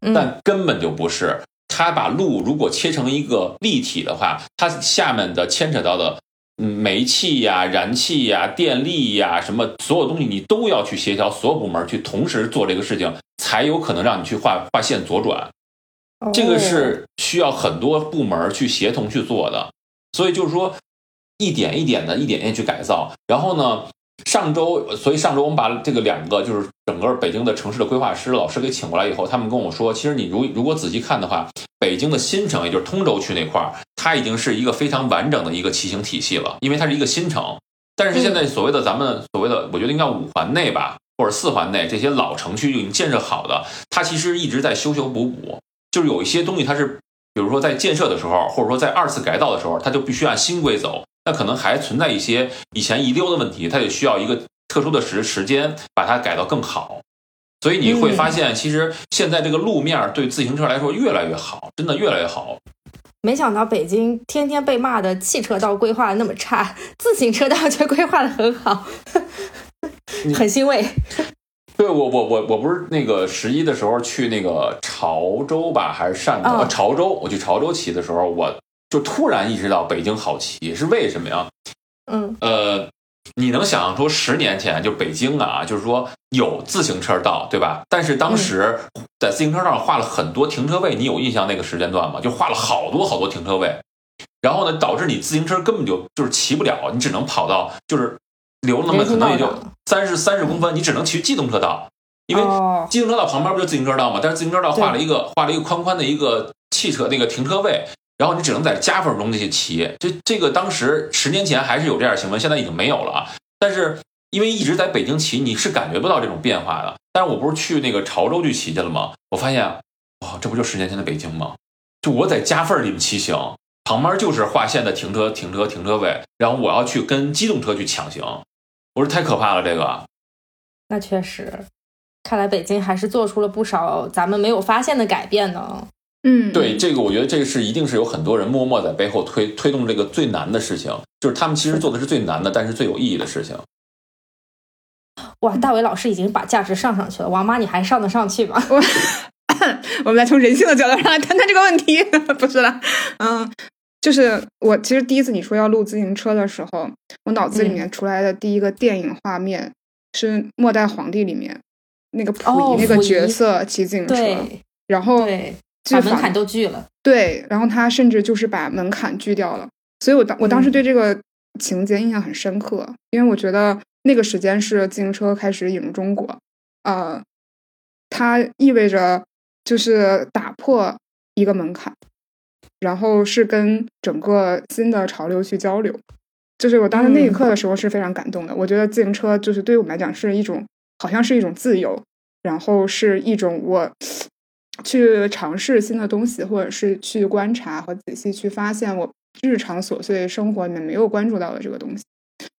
嗯但根本就不是。它把路如果切成一个立体的话，它下面的牵扯到的，嗯，煤气呀、燃气呀、电力呀，什么所有东西，你都要去协调，所有部门去同时做这个事情，才有可能让你去画画线左转。这个是需要很多部门去协同去做的，所以就是说，一点一点的，一点点去改造。然后呢，上周，所以上周我们把这个两个就是整个北京的城市的规划师老师给请过来以后，他们跟我说，其实你如如果仔细看的话，北京的新城，也就是通州区那块儿，它已经是一个非常完整的一个骑行体系了，因为它是一个新城。但是现在所谓的咱们所谓的，我觉得应该五环内吧，或者四环内这些老城区就已经建设好的，它其实一直在修修补补。就是有一些东西它是，比如说在建设的时候，或者说在二次改造的时候，它就必须按新规走。那可能还存在一些以前遗留的问题，它也需要一个特殊的时时间把它改到更好。所以你会发现，其实现在这个路面对自行车来说越来越好，真的越来越好。没想到北京天天被骂的汽车道规划的那么差，自行车道却规划的很好，*laughs* 很欣慰。对我我我我不是那个十一的时候去那个潮州吧，还是汕头？哦潮州，我去潮州骑的时候，我就突然意识到北京好骑是为什么呀？嗯呃，你能想象出十年前就北京啊，就是说有自行车道，对吧？但是当时在自行车道上画了很多停车位，你有印象那个时间段吗？就画了好多好多停车位，然后呢，导致你自行车根本就就是骑不了，你只能跑到就是留那么可能也就三十三十公分，你只能骑机动车道，因为哦机动车道旁边不就自行车道吗？但是自行车道画了一个画了一个宽宽的一个汽车那个停车位，然后你只能在夹缝中那些骑。这这个当时十年前还是有这样的新闻，现在已经没有了啊。但是因为一直在北京骑，你是感觉不到这种变化的。但是我不是去那个潮州去骑去了吗？我发现，哇，这不就十年前的北京吗？就我在夹缝里面骑行，旁边就是划线的停车停车停车位，然后我要去跟机动车去抢行，我说太可怕了，这个。那确实，看来北京还是做出了不少咱们没有发现的改变呢。嗯，对这个，我觉得这个是一定是有很多人默默在背后推推动这个最难的事情，就是他们其实做的是最难的，但是最有意义的事情。哇，大伟老师已经把价值上上去了，王妈你还上得上去吗？*coughs* 我们来从人性的角度上来谈谈这个问题，*laughs* 不是了，嗯，就是我其实第一次你说要录自行车的时候，我脑子里面出来的第一个电影画面是《末代皇帝》里面那个溥哦仪那个角色骑自行车，对然后对，就仿把门槛都拒了。对，然后他甚至就是把门槛锯掉了，所以我当我当时嗯。对这个情节印象很深刻，因为我觉得那个时间是自行车开始引入中国，呃，它意味着就是打破一个门槛，然后是跟整个新的潮流去交流。就是我当时那一嗯刻的时候是非常感动的，我觉得自行车就是对于我们来讲是一种，好像是一种自由，然后是一种我去尝试新的东西，或者是去观察和仔细去发现我日常琐碎生活里面没有关注到的这个东西。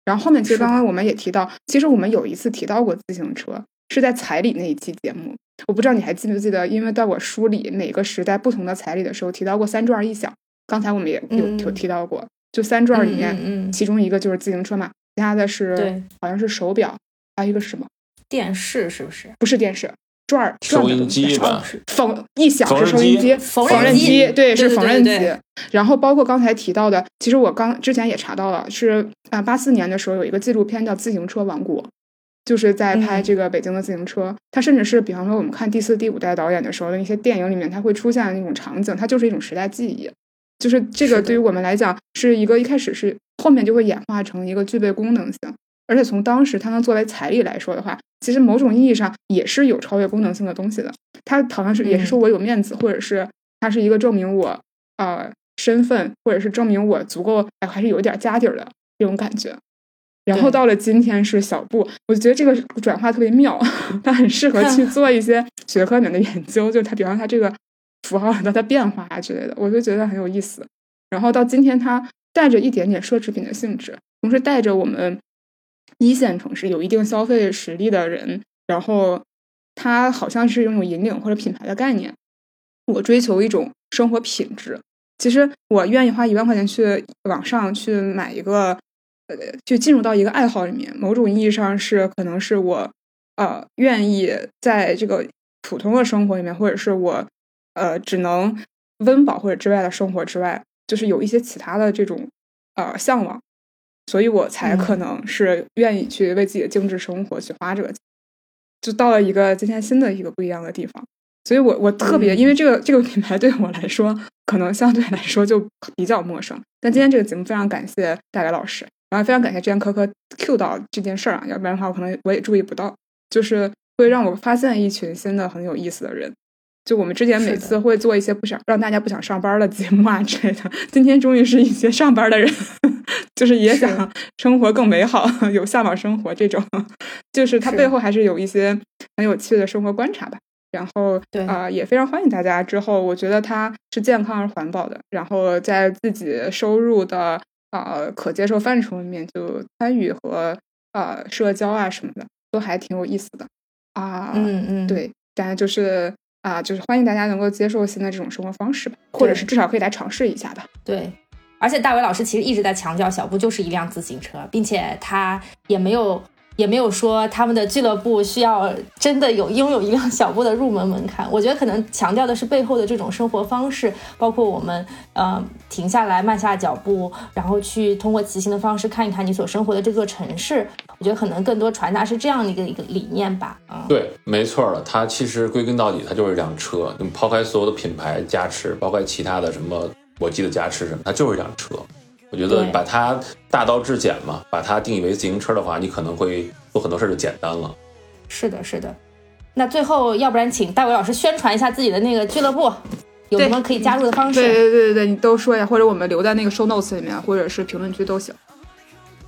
然后后面其实刚刚我们也提到，其实我们有一次提到过自行车，是在彩礼那一期节目。我不知道你还记不记得，因为在我梳理每个时代不同的彩礼的时候，提到过三转一响。刚才我们也有有提到过，就三转里面，其中一个就是自行车嘛，其他的是好像是手表，还有一个什么电视，是不是？不是电视。转儿收音机吧，缝一响是收音机，缝纫机对是缝纫机。然后包括刚才提到的，其实我刚之前也查到了，是啊八四年的时候有一个纪录片叫《自行车王国》，就是在拍这个北京的自行车。它甚至是比方说我们看第四、第五代导演的时候的那些电影里面，它会出现的那种场景，它就是一种时代记忆。就是这个对于我们来讲是一个一开始是后面就会演化成一个具备功能性。而且从当时它能作为彩礼来说的话，其实某种意义上也是有超越功能性的东西的。它好像是也是说我有面子，或者是它是一个证明我呃身份，或者是证明我足够哎还是有一点家底儿的这种感觉。然后到了今天是小布，我觉得这个转化特别妙，它很适合去 *laughs* 做一些学科里面的研究，就它比方它这个符号它的它变化啊之类的，我就觉得很有意思。然后到今天它带着一点点奢侈品的性质，同时带着我们。一线城市有一定消费实力的人，然后它好像是一种引领或者品牌的概念。我追求一种生活品质，其实我愿意花一万块钱去网上去买一个，呃，就进入到一个爱好里面。某种意义上是可能是我呃愿意在这个普通的生活里面，或者是我呃只能温饱或者之外的生活之外，就是有一些其他的这种呃向往。所以我才可能是愿意去为自己的精致生活去花这个钱，就到了一个今天新的一个不一样的地方。所以我我特别因为这个这个品牌对我来说可能相对来说就比较陌生。但今天这个节目非常感谢大伟老师，然后非常感谢之前科科 Q 到这件事儿啊，要不然的话我可能我也注意不到，就是会让我发现一群新的很有意思的人。就我们之前每次会做一些不想让大家不想上班的节目啊之类的，今天终于是一些上班的人，*laughs* 就是也想生活更美好，有向往生活这种，*laughs* 就是它背后还是有一些很有趣的生活观察吧。然后啊，也非常欢迎大家之后，我觉得它是健康而环保的，然后在自己收入的啊可接受范畴里面就参与和啊社交啊什么的，都还挺有意思的啊。嗯嗯，对，大家就是。啊，就是欢迎大家能够接受现在这种生活方式吧，或者是至少可以来尝试一下吧。对，而且大伟老师其实一直在强调，小布就是一辆自行车，并且他也没有。也没有说他们的俱乐部需要真的有拥有一辆小布的入门门槛。我觉得可能强调的是背后的这种生活方式，包括我们呃停下来慢下脚步，然后去通过骑行的方式看一看你所生活的这座城市。我觉得可能更多传达是这样的一个一个理念吧。嗯，对，没错了。它其实归根到底，它就是一辆车。你抛开所有的品牌加持，包括其他的什么国际的加持什么，它就是一辆车。我觉得把它大道至简嘛，把它定义为自行车的话，你可能会做很多事儿就简单了。是的，是的。那最后，要不然请大伟老师宣传一下自己的那个俱乐部，有什么可以加入的方式？对对对对对，你都说一下，或者我们留在那个 show notes 里面，或者是评论区都行。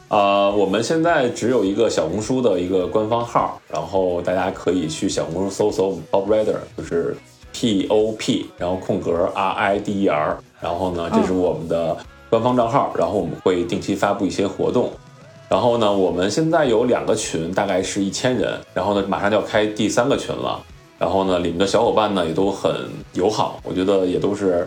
呃，我们现在只有一个小红书的一个官方号，然后大家可以去小红书搜搜 Pop Rider，就是 P O P，然后空格 R I D E R，然后呢，这是我们的。官方账号，然后我们会定期发布一些活动，然后呢，我们现在有两个群，大概是一千人，然后呢，马上就要开第三个群了，然后呢，里面的小伙伴呢也都很友好，我觉得也都是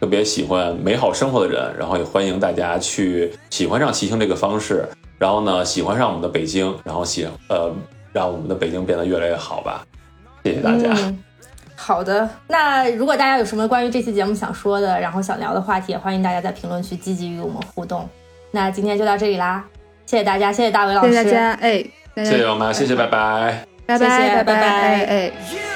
特别喜欢美好生活的人，然后也欢迎大家去喜欢上骑行这个方式，然后呢，喜欢上我们的北京，然后喜呃，让我们的北京变得越来越好吧，谢谢大家。好的，那如果大家有什么关于这期节目想说的，然后想聊的话题，也欢迎大家在评论区积极与我们互动。那今天就到这里啦，谢谢大家，谢谢大伟老师，谢谢大家，哎，谢谢我们，谢谢，拜拜，拜拜，拜拜，哎哎。